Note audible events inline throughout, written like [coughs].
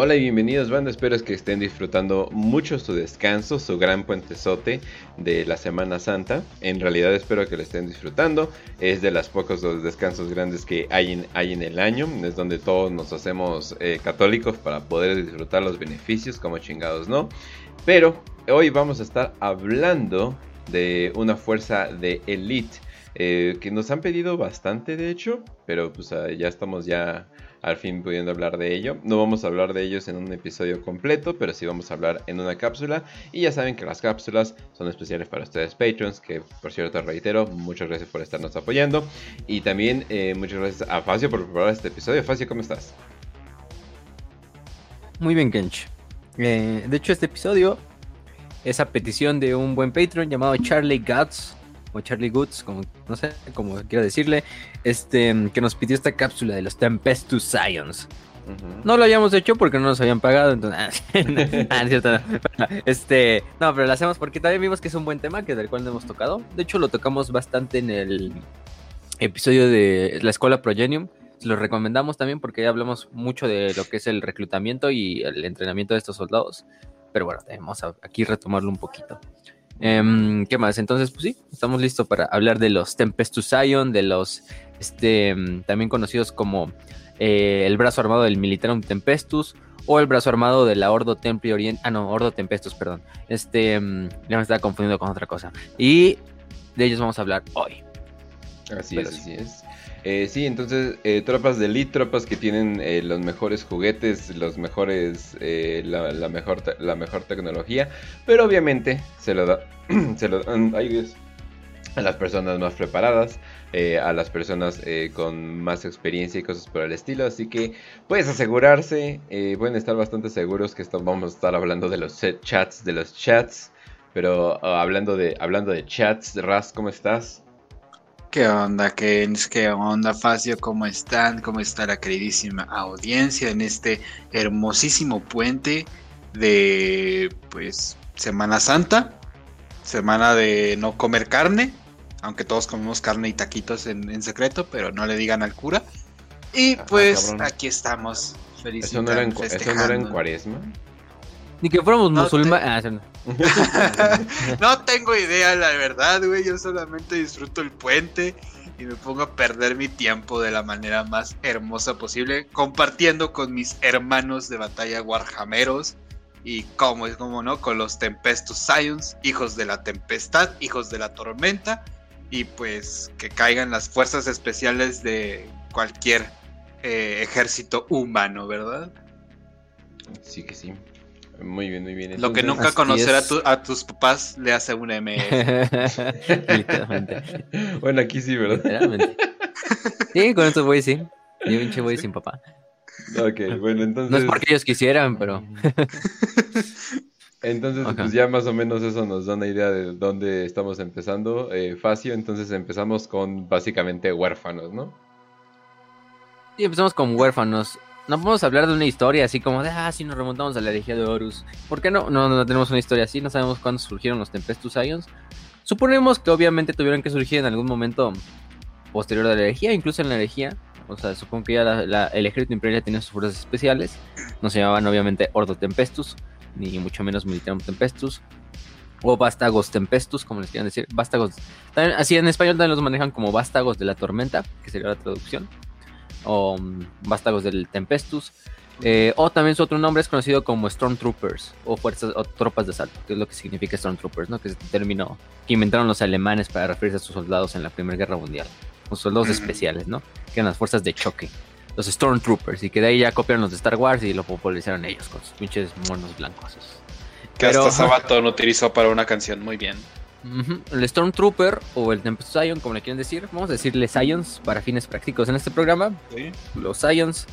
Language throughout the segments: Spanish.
Hola y bienvenidos banda, espero que estén disfrutando mucho su descanso, su gran puentezote de la Semana Santa. En realidad espero que lo estén disfrutando, es de los pocos descansos grandes que hay en, hay en el año, es donde todos nos hacemos eh, católicos para poder disfrutar los beneficios como chingados, ¿no? Pero hoy vamos a estar hablando de una fuerza de elite. Eh, que nos han pedido bastante de hecho, pero pues ah, ya estamos ya al fin pudiendo hablar de ello. No vamos a hablar de ellos en un episodio completo, pero sí vamos a hablar en una cápsula. Y ya saben que las cápsulas son especiales para ustedes, patrons, que por cierto reitero, muchas gracias por estarnos apoyando. Y también eh, muchas gracias a Facio por preparar este episodio. Facio, ¿cómo estás? Muy bien, Kench. Eh, de hecho, este episodio es a petición de un buen patron llamado Charlie Guts o Charlie Goods, como no sé, como quiero decirle, este que nos pidió esta cápsula de los Tempestus Science. No lo habíamos hecho porque no nos habían pagado, entonces, ah, [laughs] cierto, este, no, pero lo hacemos porque también vimos que es un buen tema que del cual no hemos tocado. De hecho, lo tocamos bastante en el episodio de la escuela Progenium. Lo recomendamos también porque ya hablamos mucho de lo que es el reclutamiento y el entrenamiento de estos soldados. Pero bueno, vamos a aquí retomarlo un poquito. Em, ¿Qué más? Entonces, pues sí, estamos listos para hablar de los Tempestus Ion, de los este, em, también conocidos como eh, el brazo armado del Militarum Tempestus o el brazo armado de la Ordo Templi Orient. Ah, no, Ordo Tempestus, perdón. Este, em, ya me estaba confundiendo con otra cosa. Y de ellos vamos a hablar hoy. Así es, así es. Eh, sí, entonces eh, tropas de elite, tropas que tienen eh, los mejores juguetes, los mejores, la, mejor, la mejor tecnología, pero obviamente se lo da, [clears throat] se lo dan a las personas más preparadas, a las personas con más experiencia y cosas por el estilo, así que puedes asegurarse, pueden estar bastante seguros que vamos a estar hablando de los chats, de los chats, pero ah, hablando de hablando de chats, Raz, ¿cómo estás? ¿Qué onda, Kens? ¿Qué onda, Facio? ¿Cómo están? ¿Cómo está la queridísima audiencia en este hermosísimo puente de, pues, Semana Santa? Semana de no comer carne, aunque todos comemos carne y taquitos en, secreto, pero no le digan al cura. Y ah, pues aquí estamos, felices. ¿Eso, no era en cuaresma? Ni que fuéramos musulmanes. Ah, [laughs] no. tengo idea, la verdad, güey. Yo solamente disfruto el puente y me pongo a perder mi tiempo de la manera más hermosa posible, compartiendo con mis hermanos de batalla Warhammeros y como es como no, con los Tempestus Science, hijos de la tempestad, hijos de la tormenta, y pues que caigan las fuerzas especiales de cualquier eh, ejército humano, ¿verdad? Sí que sí. Muy bien, muy bien. Lo que nunca conocer a, tus papás le hace una M. Literalmente. [laughs] [laughs] Bueno, aquí sí, ¿verdad? Literalmente. Sí, con eso voy, sí. Yo pinche voy sin papá. Ok, bueno, entonces. No es porque ellos quisieran, pero. [laughs] Entonces, pues ya más o menos eso nos da una idea de dónde estamos empezando. Eh, Facio, entonces empezamos con básicamente huérfanos, ¿no? Sí, empezamos con huérfanos no podemos hablar de una historia así como de, ah, si nos remontamos a la herejía de Horus. ¿Por qué no? no? No tenemos una historia así, no sabemos cuándo surgieron los Tempestus Ions. Suponemos que obviamente tuvieron que surgir en algún momento posterior a la herejía, incluso en la herejía. O sea, supongo que ya el ejército imperial tenía sus fuerzas especiales. No se llamaban obviamente Ordo Tempestus, ni mucho menos Militarum Tempestus. O Vástagos Tempestus, como les quieran decir. Vástagos. así en español también los manejan como Vástagos de la Tormenta, que sería la traducción o um, vástagos del Tempestus. Eh, o también su otro nombre es conocido como Stormtroopers o fuerzas o tropas de asalto, que es lo que significa Stormtroopers, ¿no? Que es el término que inventaron los alemanes para referirse a sus soldados en la Primera Guerra Mundial. Los soldados especiales, ¿no? Que eran las fuerzas de choque. Los Stormtroopers. Y que de ahí ya copiaron los de Star Wars y lo popularizaron ellos con sus pinches monos blancos. Que hasta Sabato lo utilizó para una canción muy bien. El Stormtrooper o el Tempest Scion, como le quieren decir, vamos a decirle Scions para fines prácticos en este programa. Los Scions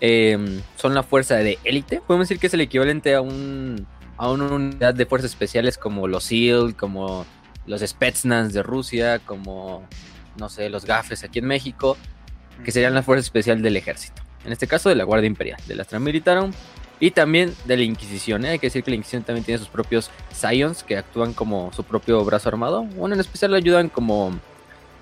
em, son la fuerza de élite. Podemos decir que es el equivalente a un a una unidad de fuerzas especiales como los SEAL, como los Spetsnaz de Rusia, como no sé, los Gafes aquí en México, que serían la fuerza especial del ejército. En este caso de la Guardia Imperial, de la Militarum y también de la Inquisición. ¿eh? Hay que decir que la Inquisición también tiene sus propios Scions que actúan como su propio brazo armado. Bueno, en especial ayudan como,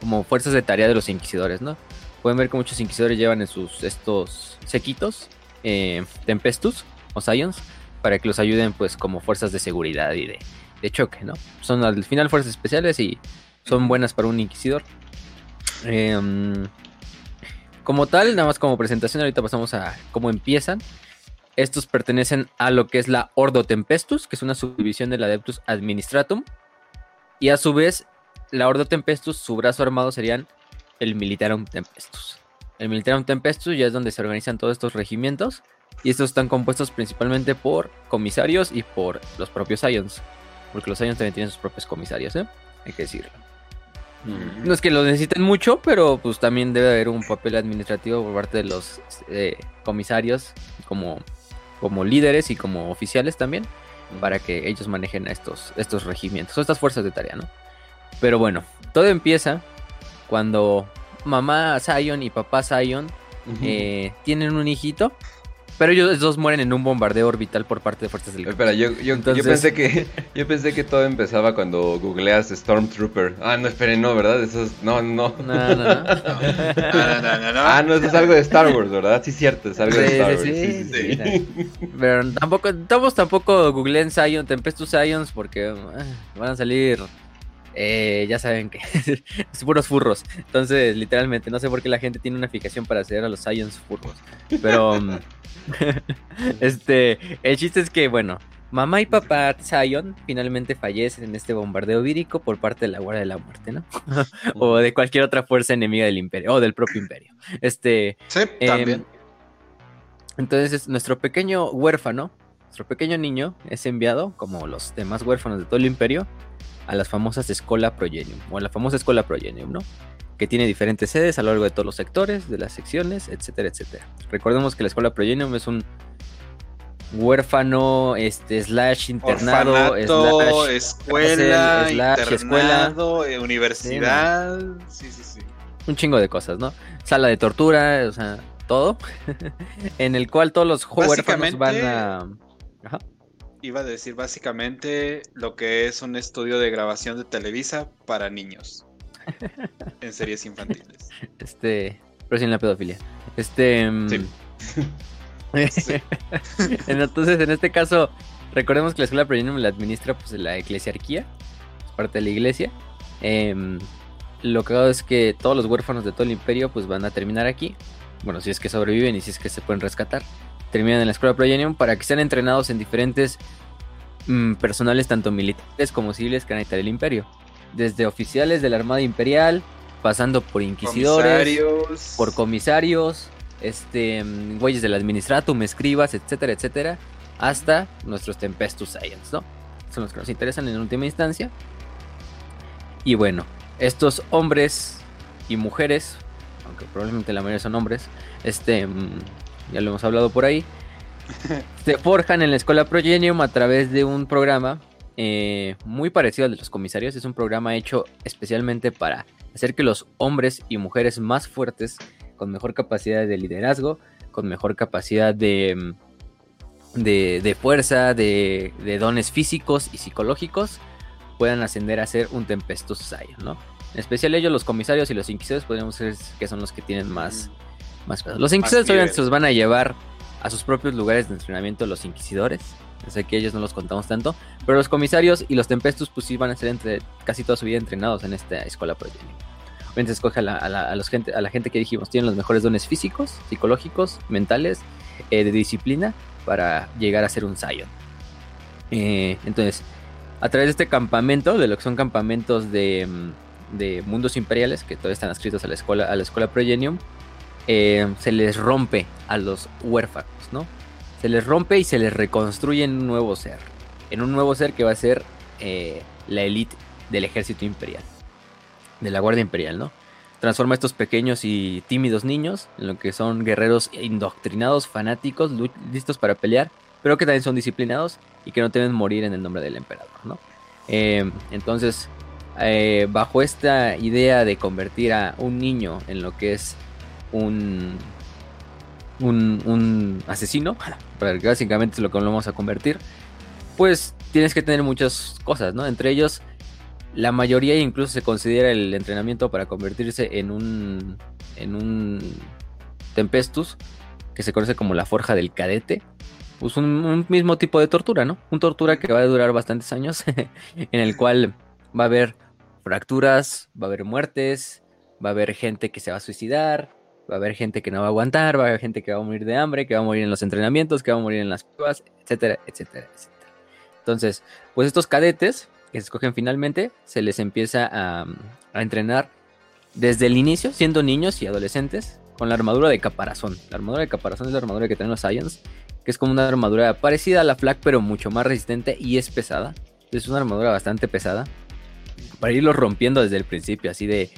como fuerzas de tarea de los inquisidores, ¿no? Pueden ver que muchos inquisidores llevan en sus estos sequitos eh, Tempestus, o Scions para que los ayuden pues como fuerzas de seguridad y de, de choque, ¿no? Son al final fuerzas especiales y son buenas para un inquisidor. Em, como tal, nada más como presentación, ahorita pasamos a cómo empiezan. Estos pertenecen a lo que es la Ordo Tempestus, que es una subdivisión del Adeptus Administratum. Y a su vez, la Ordo Tempestus, su brazo armado serían el Militarum Tempestus. El Militarum Tempestus ya es donde se organizan todos estos regimientos. Y estos están compuestos principalmente por comisarios y por los propios Ions. Porque los Ions también tienen sus propios comisarios, ¿eh? Hay que decirlo. No es que lo necesiten mucho, pero pues también debe haber un papel administrativo por parte de los eh, comisarios como, como líderes y como oficiales también para que ellos manejen a estos, estos regimientos o estas fuerzas de tarea, ¿no? Pero bueno, todo empieza cuando mamá Zion y papá Zion eh, tienen un hijito pero ellos dos mueren en un bombardeo orbital por parte de fuerzas del Espera, yo, yo, yo, pensé que, [laughs] yo pensé que todo empezaba cuando googleas Stormtrooper. Ah, no, esperen, no, ¿verdad? Eso es, no, no. No, no, no. [laughs] Ah, no, eso es algo de Star Wars, ¿verdad? Sí, cierto, es algo de Star Wars. Sí, sí, sí, Pero tampoco, tampoco, tampoco googleen Zion, Tempestus Zions, porque eh, van a salir eh, ya saben que [laughs] es puros furros. Entonces, literalmente, no sé por qué la gente tiene una fijación para hacer a los Zions furros. Pero, mm, [laughs] este, el chiste es que, bueno, mamá y papá Zion finalmente fallecen en este bombardeo vírico por parte de la Guardia de la Muerte, ¿no? [laughs] o de cualquier otra fuerza enemiga del imperio, o del propio imperio. Este, sí, también. Em, entonces, nuestro pequeño huérfano, nuestro pequeño niño, es enviado, como los demás huérfanos de todo el imperio, a las famosas Escola Progenium, o a la famosa Escola Progenium, ¿no? que tiene diferentes sedes a lo largo de todos los sectores, de las secciones, etcétera, etcétera. Recordemos que la escuela Progenium es un huérfano, este, slash internado, slash escuela, slash escuela, eh, universidad, sí, sí, sí. Un chingo de cosas, ¿no? Sala de tortura, o sea, todo, [laughs] en el cual todos los huérfanos van a... Ajá. Iba a decir básicamente lo que es un estudio de grabación de Televisa para niños. [laughs] en series infantiles. Este, pero sin la pedofilia. Este. Mm, sí. [laughs] Entonces, en este caso, recordemos que la escuela Progenium la administra pues la eclesiarquía, es parte de la iglesia. Em, lo que hago es que todos los huérfanos de todo el imperio pues van a terminar aquí. Bueno, si es que sobreviven y si es que se pueden rescatar. Terminan en la escuela Progenium para que sean entrenados en diferentes mm, personales, tanto militares como civiles que van a estar el imperio desde oficiales de la Armada Imperial, pasando por inquisidores, por comisarios, este, mm, güeyes del administratum, escribas, etcétera, etcétera, hasta nuestros Tempestus Science, ¿no? Son los que nos interesan en última instancia. Y bueno, estos hombres y mujeres, aunque probablemente la mayoría son hombres, este, mm, ya lo hemos hablado por ahí, [laughs] se forjan en la escuela Progenium a través de un programa eh, muy parecido al de los comisarios. Es un programa hecho especialmente para hacer que los hombres y mujeres más fuertes, con mejor capacidad de liderazgo, con mejor capacidad de, mm, de, fuerza, de, dones físicos y psicológicos, puedan ascender a ser un Tempestus Saiyan, ¿no? En especial ellos, los comisarios y los inquisidores, podríamos decir que son los que tienen más, más Los inquisidores obviamente se los van a llevar a sus propios lugares de entrenamiento los inquisidores Sé que ellos no los contamos tanto. Pero los comisarios y los tempestus, pues sí van a ser entre casi toda su vida entrenados en esta escuela progenium. Obviamente escoge a la, gente, a la gente que dijimos, tienen los mejores dones físicos, psicológicos, mentales, eh, de disciplina, para llegar a ser un Zion. Eh, entonces, a través de este campamento, de lo que son campamentos de, mm, de mundos imperiales, que todavía están adscritos a la escuela, a la escuela Progenium, eh, se les rompe a los huérfanos, ¿no? se les rompe y se les reconstruye en un nuevo ser. En un nuevo ser que va a ser eh, la élite del ejército imperial. De la Guardia Imperial, ¿no? Transforma a estos pequeños y tímidos niños en lo que son guerreros indoctrinados, fanáticos, listos para pelear, pero que también son disciplinados y que no deben morir en el nombre del emperador, ¿no? Eh, entonces, bajo esta idea de convertir a un niño en lo que es un un, asesino, [laughs] básicamente es lo que lo vamos a convertir, pues tienes que tener muchas cosas, ¿no? Entre ellos, la mayoría incluso se considera el entrenamiento para convertirse en un, en un Tempestus, que se conoce como la forja del cadete, pues un, un mismo tipo de tortura, ¿no? Un tortura que va a durar bastantes años, [laughs] en el cual va a haber fracturas, va a haber muertes, va a haber gente que se va a suicidar, va a haber gente que no va a aguantar, va a haber gente que va a morir de hambre, que va a morir en los entrenamientos, que va a morir en las pruebas, etcétera, etcétera, etcétera. Entonces, pues estos cadetes que se escogen finalmente, se les empieza a, entrenar desde el inicio, siendo niños y adolescentes, con la armadura de caparazón. La armadura de caparazón es la armadura que tienen los Science, que es como una armadura parecida a la Flak, pero mucho más resistente y es pesada. Es una armadura bastante pesada. Para irlos rompiendo desde el principio, así de.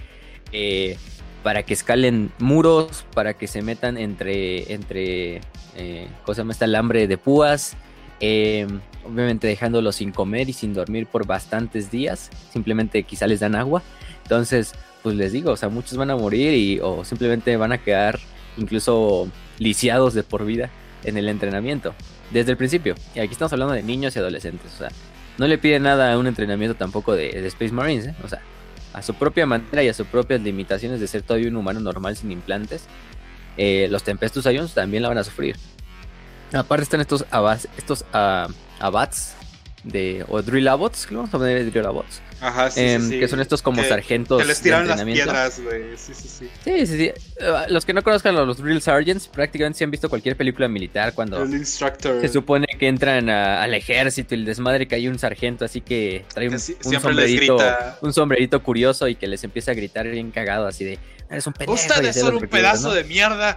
eh, para que escalen muros, para que se metan entre. entre eh, ¿Cómo se llama? Este alambre de púas. eh, obviamente dejándolos sin comer y sin dormir por bastantes días. Simplemente quizá les dan agua. Entonces, pues les digo, o sea, muchos van a morir y, o simplemente van a quedar incluso lisiados de por vida en el entrenamiento. Desde el principio. Y aquí estamos hablando de niños y adolescentes. O sea, no le pide nada a un entrenamiento tampoco de, de Space Marines. ¿eh? O sea, a su propia manera y a sus propias limitaciones de ser todavía un humano normal sin implantes. eh, los Tempestus Ions también la van a sufrir. Aparte están estos abats, estos ah, abats de, o drill abots, creo, vamos a poner drill abots, Ajá, sí, em, sí, sí. que son estos como Que- sargentos Que les de tiran las piedras, güey. Sí, sí, sí. Sí, sí, sí. Eh, los que no conozcan a los drill sergeants, prácticamente si han visto cualquier película militar cuando El instructor. se supone que entran a- al ejército y el desmadre que hay un sargento así que trae un, Que sí- un sombrerito, un sombrerito curioso y que les empieza a gritar bien cagado así de eres un pendejo. Ustedes son un pedazo ¿no? de mierda.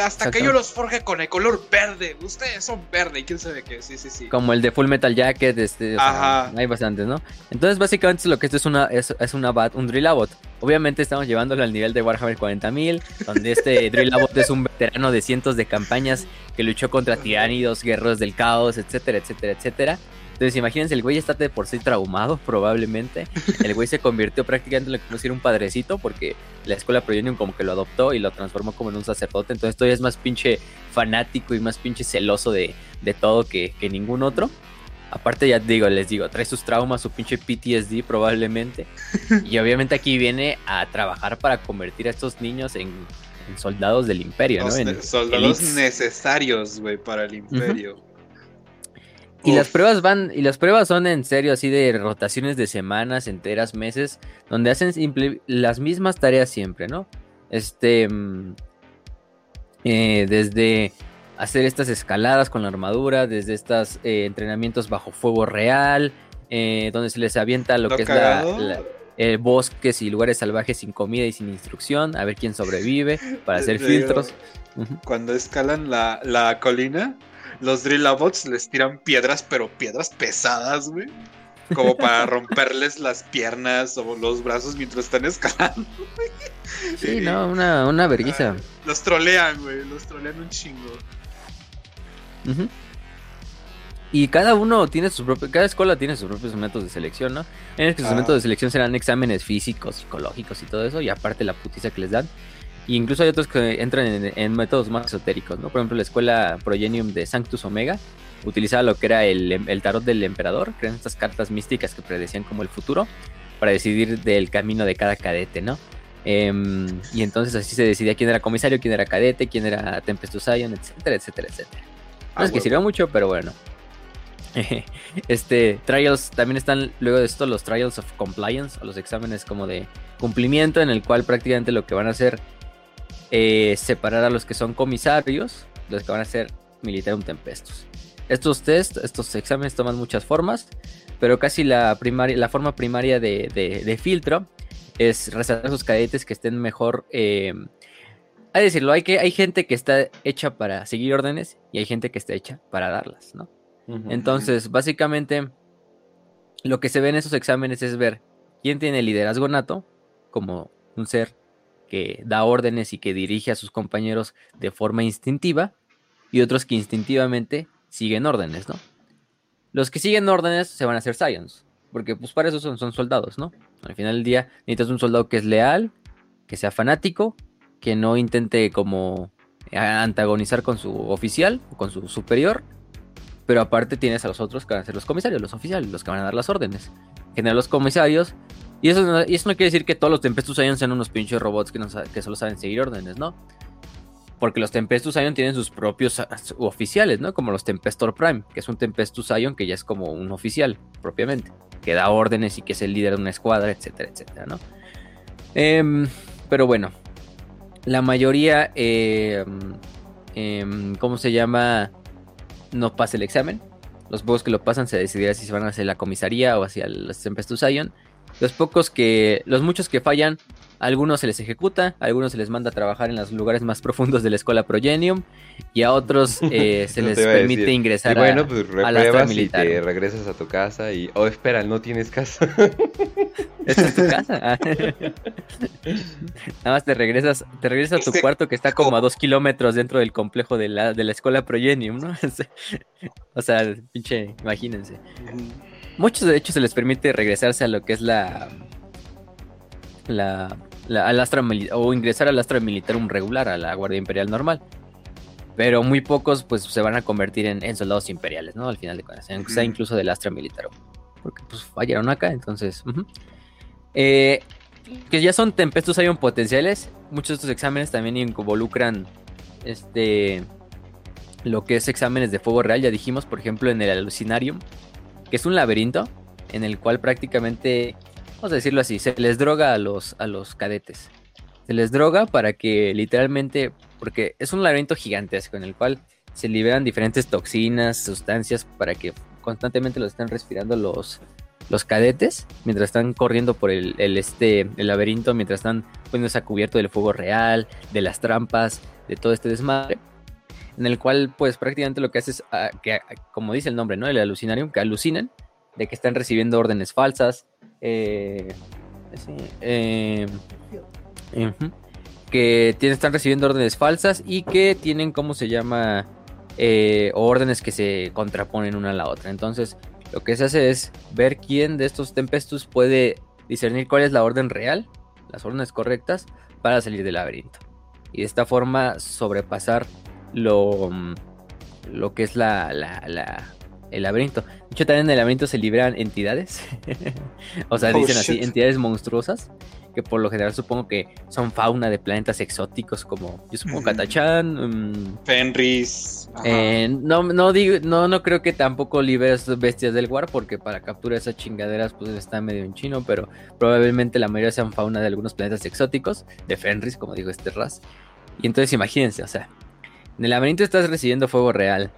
Hasta que yo los forje con el color verde. Ustedes son verde. ¿Y quién sabe qué? Sí, sí, sí. como el de Full Metal Jacket, este, o sea, Ajá. hay bastantes, ¿no? Entonces, básicamente lo que esto es una es, es una bat, un drill abot. Obviamente estamos llevándolo al nivel de Warhammer 40.000, donde este [laughs] drill abot es un veterano de cientos de campañas que luchó contra tiránidos, guerreros del caos, etcétera, etcétera, etcétera. Entonces, imagínense, el güey está de por sí traumado, [laughs] probablemente. El güey se convirtió prácticamente en lo que un padrecito, porque la escuela Proyonium como que lo adoptó y lo transformó como en un sacerdote. Entonces, todavía es más pinche fanático y más pinche celoso de, de todo que, que ningún otro. Aparte, ya digo, les digo, trae sus traumas, su pinche PTSD probablemente. [laughs] Y obviamente aquí viene a trabajar para convertir a estos niños en, en soldados del imperio, ¿no? En soldados elites. necesarios, güey, para el imperio. Y las pruebas van, y las pruebas son en serio así de rotaciones de semanas, enteras, meses, donde hacen simple- las mismas tareas siempre, ¿no? Este, mm, eh, desde hacer estas escaladas con la armadura, desde estos entrenamientos bajo fuego real, eh, donde se les avienta lo, Lo que es la, la- eh, bosques y lugares salvajes sin comida y sin instrucción, a ver quién sobrevive, para [laughs] hacer filtros. Cuando escalan la, la colina, los Drillabots les tiran piedras, pero piedras pesadas, güey. Como para [laughs] romperles las piernas o los brazos mientras están escalando. güey. Sí, no, una, una verguiza. Los trolean, güey. Los trolean un chingo. Y cada uno tiene sus propios, cada escuela tiene sus propios métodos de selección, ¿no? En el que sus Ah. métodos de selección serán exámenes físicos, psicológicos y todo eso, y aparte la putiza que les dan. Y incluso hay otros que entran en, en métodos más esotéricos, ¿no? Por ejemplo, la escuela Progenium de Sanctus Omega utilizaba lo que era el, el tarot del emperador, que eran estas cartas místicas que predecían como el futuro, para decidir del camino de cada cadete, ¿no? Em, y entonces así se decidía quién era comisario, quién era cadete, quién era Tempestus Ion, etcétera, etcétera, etcétera. No Ah, es que sirvió mucho, pero bueno. [laughs] Este, trials, también están luego de esto los trials of compliance, o los exámenes como de cumplimiento, en el cual prácticamente lo que van a hacer es separar a los que son comisarios, de los que van a ser militarum tempestus. Estos test, estos exámenes toman muchas formas, pero casi la, primaria, la forma primaria de, de- de filtro es resaltar a sus cadetes que estén mejor. Eh, hay decirlo, hay, que, hay gente que está hecha para seguir órdenes y hay gente que está hecha para darlas, ¿no? Entonces, básicamente, lo que se ve en esos exámenes es ver quién tiene liderazgo nato, como un ser que da órdenes y que dirige a sus compañeros de forma instintiva, y otros que instintivamente siguen órdenes, ¿no? Los que siguen órdenes se van a hacer Science, porque pues para eso son, son soldados, ¿no? Al final del día necesitas un soldado que es leal, que sea fanático, que no intente como antagonizar con su oficial o con su superior, pero aparte tienes a los otros que van a ser los comisarios, los oficiales, los que van a dar las órdenes. En general los comisarios, y eso no, y eso no quiere decir que todos los Tempestus Ions sean unos pinches robots que, no solo saben seguir órdenes, ¿no? Porque los Tempestus Ion tienen sus propios ah, oficiales, ¿no? Como los Tempestor Prime, que es un Tempestus Ion que ya es como un oficial propiamente, que da órdenes y que es el líder de una escuadra, etcétera, etcétera, ¿no? Em, pero bueno, la mayoría, em, ¿cómo se llama? No pasa el examen. Los pocos que lo pasan se decidirá si se van hacia la comisaría o hacia los Tempestus Ion. Los pocos que, los muchos que fallan, algunos se les ejecuta, a algunos se les manda a trabajar en los lugares más profundos de la escuela Progenium y a otros [laughs] eh, se les permite ingresar y bueno, pues repruebas y te regresas a tu casa y oh espera, no tienes casa. [laughs] ¿Esta es tu casa? [laughs] Ah. Nada más te regresas, te regresas a tu cuarto que está como a dos kilómetros dentro del complejo de la, de la escuela Progenium, ¿no? o sea, pinche, imagínense. Muchos de hecho se les permite regresarse a lo que es la la, al astra o ingresar al astra militar un regular, a la Guardia Imperial normal. Pero muy pocos pues se van a convertir en, soldados imperiales, ¿no? Al final de cuentas, aunque sea incluso del astra militar. Porque pues fallaron acá, entonces... Eh, que ya son tempestos un potenciales. Muchos de estos exámenes también involucran este lo que es exámenes de fuego real. Ya dijimos, por ejemplo, en el alucinarium, que es un laberinto en el cual prácticamente vamos a decirlo así, se les droga a los, a los cadetes. Se les droga para que literalmente, porque es un laberinto gigantesco en el cual se liberan diferentes toxinas, sustancias para que constantemente lo estén respirando los, los cadetes mientras están corriendo por el, este, el laberinto, mientras están poniéndose a cubierto del fuego real, de las trampas, de todo este desmadre. En el cual, pues prácticamente lo que hace es, ah, que, como dice el nombre, ¿no? El alucinarium, que alucinan de que están recibiendo órdenes falsas, eh, eh, que tienen, están recibiendo órdenes falsas y que tienen, ¿cómo se llama? Eh, órdenes que se contraponen una a la otra. Entonces, lo que se hace es ver quién de estos Tempestus puede discernir cuál es la orden real, las órdenes correctas, para salir del laberinto. Y de esta forma sobrepasar lo, lo que es la, la el laberinto. De hecho, también en el laberinto se liberan entidades. [laughs] o sea, oh, dicen así, entidades monstruosas. Que por lo general supongo que son fauna de planetas exóticos, como yo supongo Katachan. Mm, Fenris. Eh, no, no, digo, no, no creo que tampoco liberes bestias del War, porque para capturar esas chingaderas, pues está medio en chino, pero probablemente la mayoría sean fauna de algunos planetas exóticos, de Fenris, como digo, este ras. Y entonces imagínense, o sea, en el laberinto estás recibiendo fuego real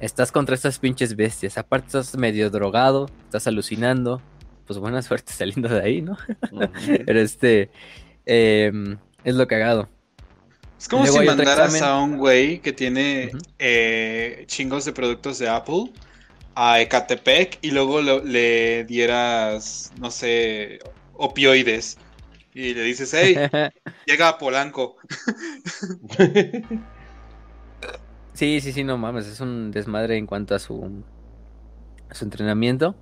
estás contra estas pinches bestias. Aparte estás medio drogado, estás alucinando. Pues buena suerte [laughs] saliendo de ahí, ¿no? Pero este em, es lo cagado. Es como si mandaras a un güey que tiene eh, chingos de productos de Apple a Ecatepec y luego le dieras, no sé, opioides. Y le dices, hey, [laughs] llega a Polanco. [laughs] Sí, sí, sí, no mames, es un desmadre en cuanto a su, su entrenamiento.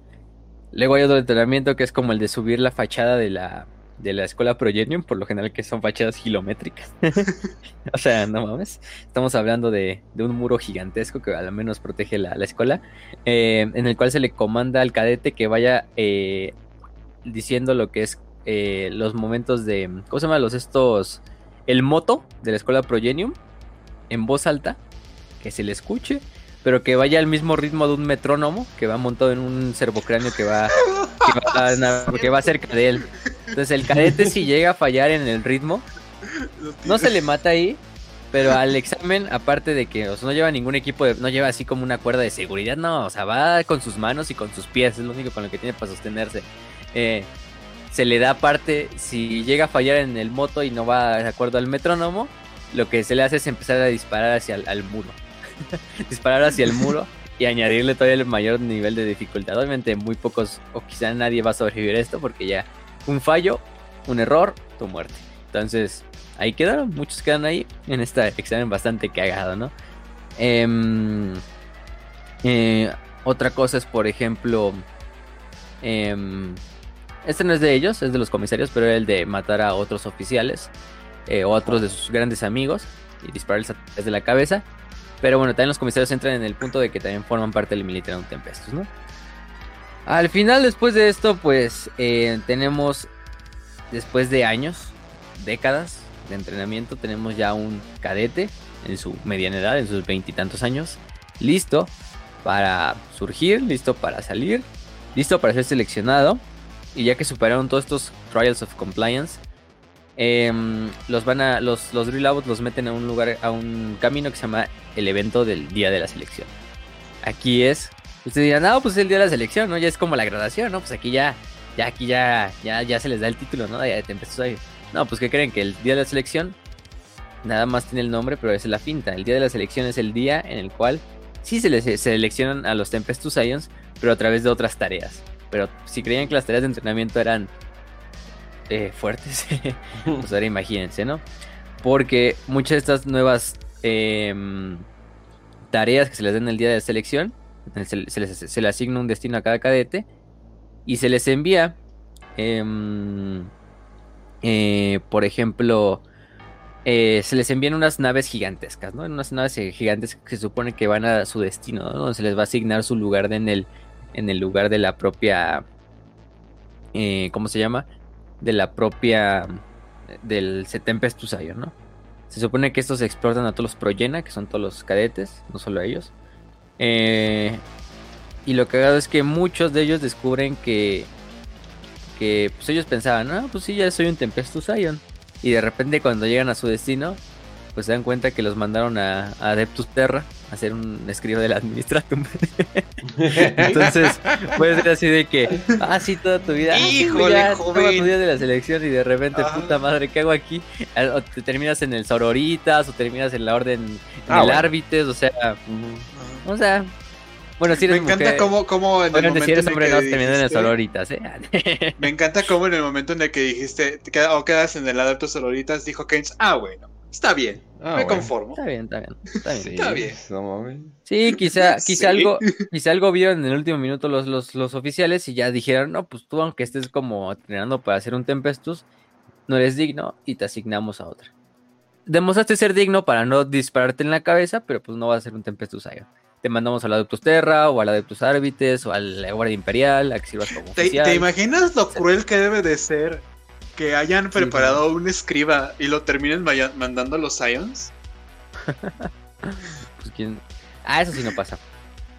Luego hay otro entrenamiento que es como el de subir la fachada de la, de la escuela Progenium, por lo general que son fachadas kilométricas. [laughs] [laughs] o sea, no mames. Estamos hablando de, de, un muro gigantesco que al menos protege la, la escuela, eh, en el cual se le comanda al cadete que vaya eh, diciendo lo que es eh, los momentos de, ¿cómo se llama? Los estos, el moto de la escuela Progenium en voz alta que se le escuche, pero que vaya al mismo ritmo de un metrónomo que va montado en un servocráneo que va, [laughs] que va, cerca de él. Entonces el cadete si llega a fallar en el ritmo, no se le mata ahí, pero al examen, aparte de que no lleva ningún equipo, no lleva así como una cuerda de seguridad, no, o sea, va con sus manos y con sus pies, es lo único con lo que tiene para sostenerse. Eh, se le da aparte, si llega a fallar en el moto y no va de acuerdo al metrónomo, lo que se le hace es empezar a disparar hacia el al muro. [laughs] disparar hacia el muro y añadirle todavía el mayor nivel de dificultad. Obviamente muy pocos o quizá nadie va a sobrevivir esto porque ya un fallo, un error, tu muerte. Entonces ahí quedaron, muchos quedan ahí en este examen bastante cagado, ¿no? Em, eh, otra cosa es, por ejemplo, em, este no es de ellos, es de los comisarios, pero el de matar a otros oficiales eh, o otros de sus grandes amigos y dispararles desde la cabeza. Pero bueno, también los comisarios entran en el punto de que también forman parte del Militarium Tempestus, ¿no? Al final, después de esto, pues eh, tenemos, después de años, décadas, de entrenamiento tenemos ya un cadete en su mediana edad, en sus veintitantos años, listo para surgir, listo para salir, listo para ser seleccionado. Y ya que superaron todos estos trials of compliance, em, los van a. Los, los Drill los meten a un lugar, a un camino que se llama el evento del día de la selección. Aquí es. Ustedes dirán, no, pues es el día de la selección, ¿no? Ya es como la graduación, ¿no? Pues aquí ya. Ya aquí ya. Ya, ya se les da el título, ¿no? Ya te. No, pues que creen que el día de la selección. Nada más tiene el nombre, pero es la finta. El día de la selección es el día en el cual sí se les seleccionan a los Tempestus Ions, pero a través de otras tareas. Pero si creían que las tareas de entrenamiento eran eh, fuertes, [laughs] pues ahora imagínense, ¿no? Porque muchas de estas nuevas em, tareas que se les dan el día de la selección, se, les, asigna un destino a cada cadete y se les envía, em, eh, por ejemplo, eh, se les envían unas naves gigantescas, ¿no? Unas naves gigantes que se supone que van a su destino, ¿no? Se les va a asignar su lugar en, el, en el lugar de la propia... Eh, ¿Cómo se llama? De la propia... Del Tempestus ¿no? Se supone que estos explotan a todos los Proyena, que son todos los cadetes, no solo ellos. Eh, y lo cagado es que muchos de ellos descubren que... Que pues ellos pensaban, ah, pues sí, ya soy un Tempestus Ion y de repente cuando llegan a su destino, pues se dan cuenta que los mandaron a, Adeptus Terra a hacer un escribo del Administratum. [laughs] Entonces, puede ser así de que, ah, sí, toda tu vida, ah, Híjole, ya, tu día de la selección y de repente, ah. puta madre, ¿qué hago aquí? Ah, o te terminas en el Sororitas o terminas en la Orden, en el Árbites, o sea, o sea, bueno, si eres Me encanta cómo, cómo en el momento si eres hombre, no terminas en el Sororitas, ¿eh? [laughs] Me encanta cómo en el momento en el que dijiste, o quedas en el lado de tus Sororitas, dijo Keynes, ah, bueno, está bien, ah, me conformo. Está bien, está bien, está bien. Sí, está bien. sí quizá, [laughs] quizá algo, quizá algo vieron en el último minuto los, los, los oficiales y ya dijeron, no, pues tú aunque estés como entrenando para hacer un Tempestus, no eres digno y te asignamos a otra. Demostraste ser digno para no dispararte en la cabeza, pero pues no vas a ser un Tempestus Ion te mandamos al Adeptus Terra o al Adeptus Arbites o a la Guardia Imperial a que sirvas como ¿Te, ¿Te imaginas lo cruel que debe de ser que hayan preparado un escriba y lo terminen mandando a los Scions? [laughs] pues quién... Ah, eso sí no pasa.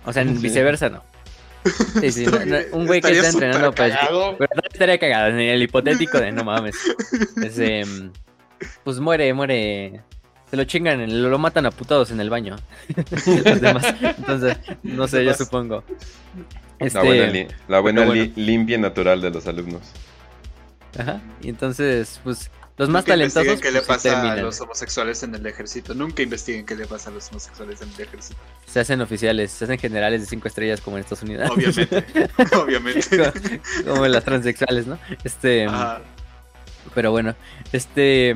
O sea, en viceversa no. Sí, sí, un güey que está entrenando para... Pero no estaría cagado en el hipotético de no mames. [laughs] Pues muere, muere se lo chingan, lo, matan a putados en el baño. [laughs] Entonces, no sé, yo supongo. la buena, este, limpia natural de los alumnos. Ajá. Y entonces, pues, los más talentosos. qué le pues, pasa a los homosexuales en el ejército. Nunca investiguen qué le pasa a los homosexuales en el ejército. Se hacen oficiales, se hacen generales de cinco estrellas como en Estados Unidos. Obviamente, [laughs] obviamente. como, en las transexuales, ¿no? Este. Pero bueno, este.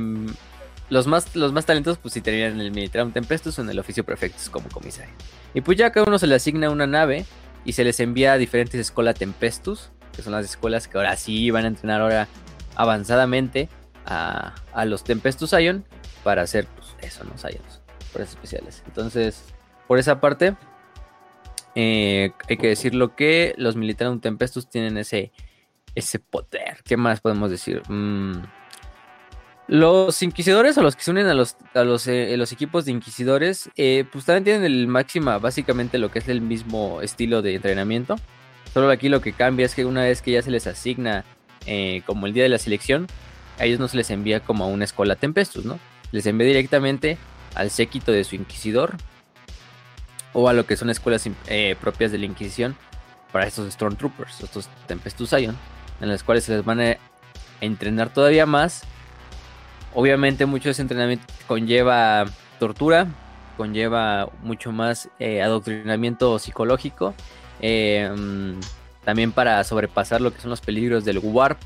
Los más, los más talentosos, pues si terminan en el Militarum Tempestus o en el Oficio Prefectus como comisario. Y pues ya cada uno se le asigna una nave y se les envía a diferentes escuelas Tempestus, que son las escuelas que ahora sí van a entrenar ahora avanzadamente a, los Tempestus Ion para hacer pues, eso, ¿no? Ions, por especiales. Entonces, por esa parte, eh, hay que decirlo que los Militarum Tempestus tienen ese, ese poder. ¿Qué más podemos decir? Mmm los inquisidores o los que se unen a los, a los, eh, los equipos de inquisidores, eh, pues también tienen el máxima, básicamente lo que es el mismo estilo de entrenamiento. Solo aquí lo que cambia es que una vez que ya se les asigna eh, como el día de la selección, a ellos no se les envía como a una escuela Tempestus, ¿no? Les envía directamente al séquito de su inquisidor o a lo que son escuelas propias de la Inquisición para estos Stormtroopers, estos Tempestus Ion, en las cuales se les van a entrenar todavía más Obviamente mucho de ese entrenamiento conlleva tortura, conlleva mucho más eh, adoctrinamiento psicológico, eh, también para sobrepasar lo que son los peligros del warp,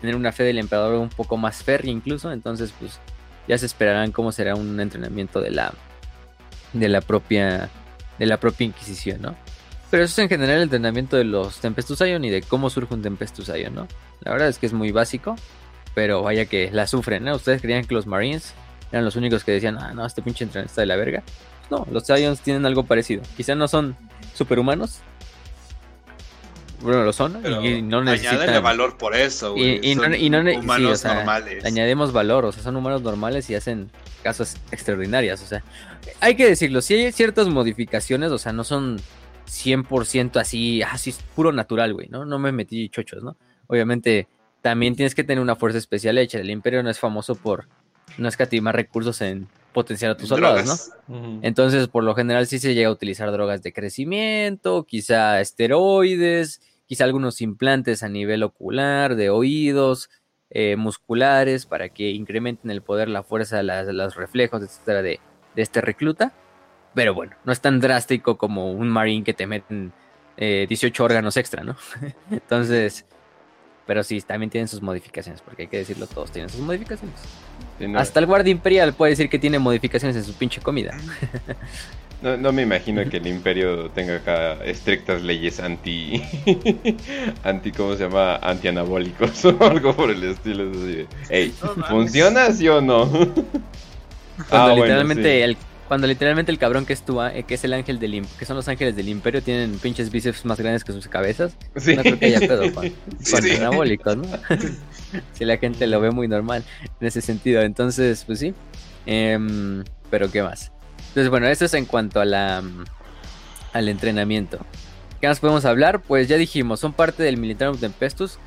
tener una fe del emperador un poco más férrea incluso, entonces pues ya se esperarán cómo será un entrenamiento de la de la propia de la propia inquisición, ¿no? Pero eso es en general el entrenamiento de los Tempestus Ion y de cómo surge un Tempestus Ion, ¿no? La verdad es que es muy básico pero vaya que la sufren, ¿no? Ustedes creían que los Marines eran los únicos que decían, ah, no, este pinche entrenamiento está de la verga. No, los Giants tienen algo parecido. Quizá no son superhumanos, bueno, lo son, Pero y no necesitan... valor por eso, güey. Y, y no, Son y no ne- sí, humanos o sea, normales. le añadimos valor, o sea, son humanos normales y hacen cosas extraordinarias, o sea, hay que decirlo, si hay ciertas modificaciones, o sea, no son 100% así, así es puro natural, güey, ¿no? No me metí chochos, ¿no? Obviamente, también tienes que tener una fuerza especial hecha, el imperio no es famoso por no escatimar recursos en potenciar a tus soldados, ¿no? Entonces, por lo general sí se llega a utilizar drogas de crecimiento, quizá esteroides, quizá algunos implantes a nivel ocular, de oídos, eh, musculares, para que incrementen el poder, la fuerza, las- los reflejos, etcétera, de, de este recluta. Pero bueno, no es tan drástico como un marine que te meten eh, 18 órganos extra, ¿no? [laughs] Entonces, pero sí, también tienen sus modificaciones, porque hay que decirlo, todos tienen sus modificaciones. Sí, no, Hasta el guardia imperial puede decir que tiene modificaciones en su pinche comida. [laughs] no- no me imagino que el imperio tenga acá estrictas leyes anti... [laughs] anti, ¿cómo se llama? Antianabólicos [laughs] o algo por el estilo. es así. ¿funciona sí o no? [laughs] Cuando Ah, bueno, literalmente sí. el cuando literalmente el cabrón que es tú, eh, que es el ángel del que son los ángeles del imperio tienen pinches bíceps más grandes que sus cabezas. Sí. No creo que haya pedo con, Sí, con sí. anabólicos, ¿no? si la gente lo ve muy normal en ese sentido. Entonces, pues sí. Em, pero qué más. Entonces, bueno, eso es en cuanto a la al entrenamiento. ¿Qué más podemos hablar? Pues ya dijimos, son parte del Militarum Tempestus.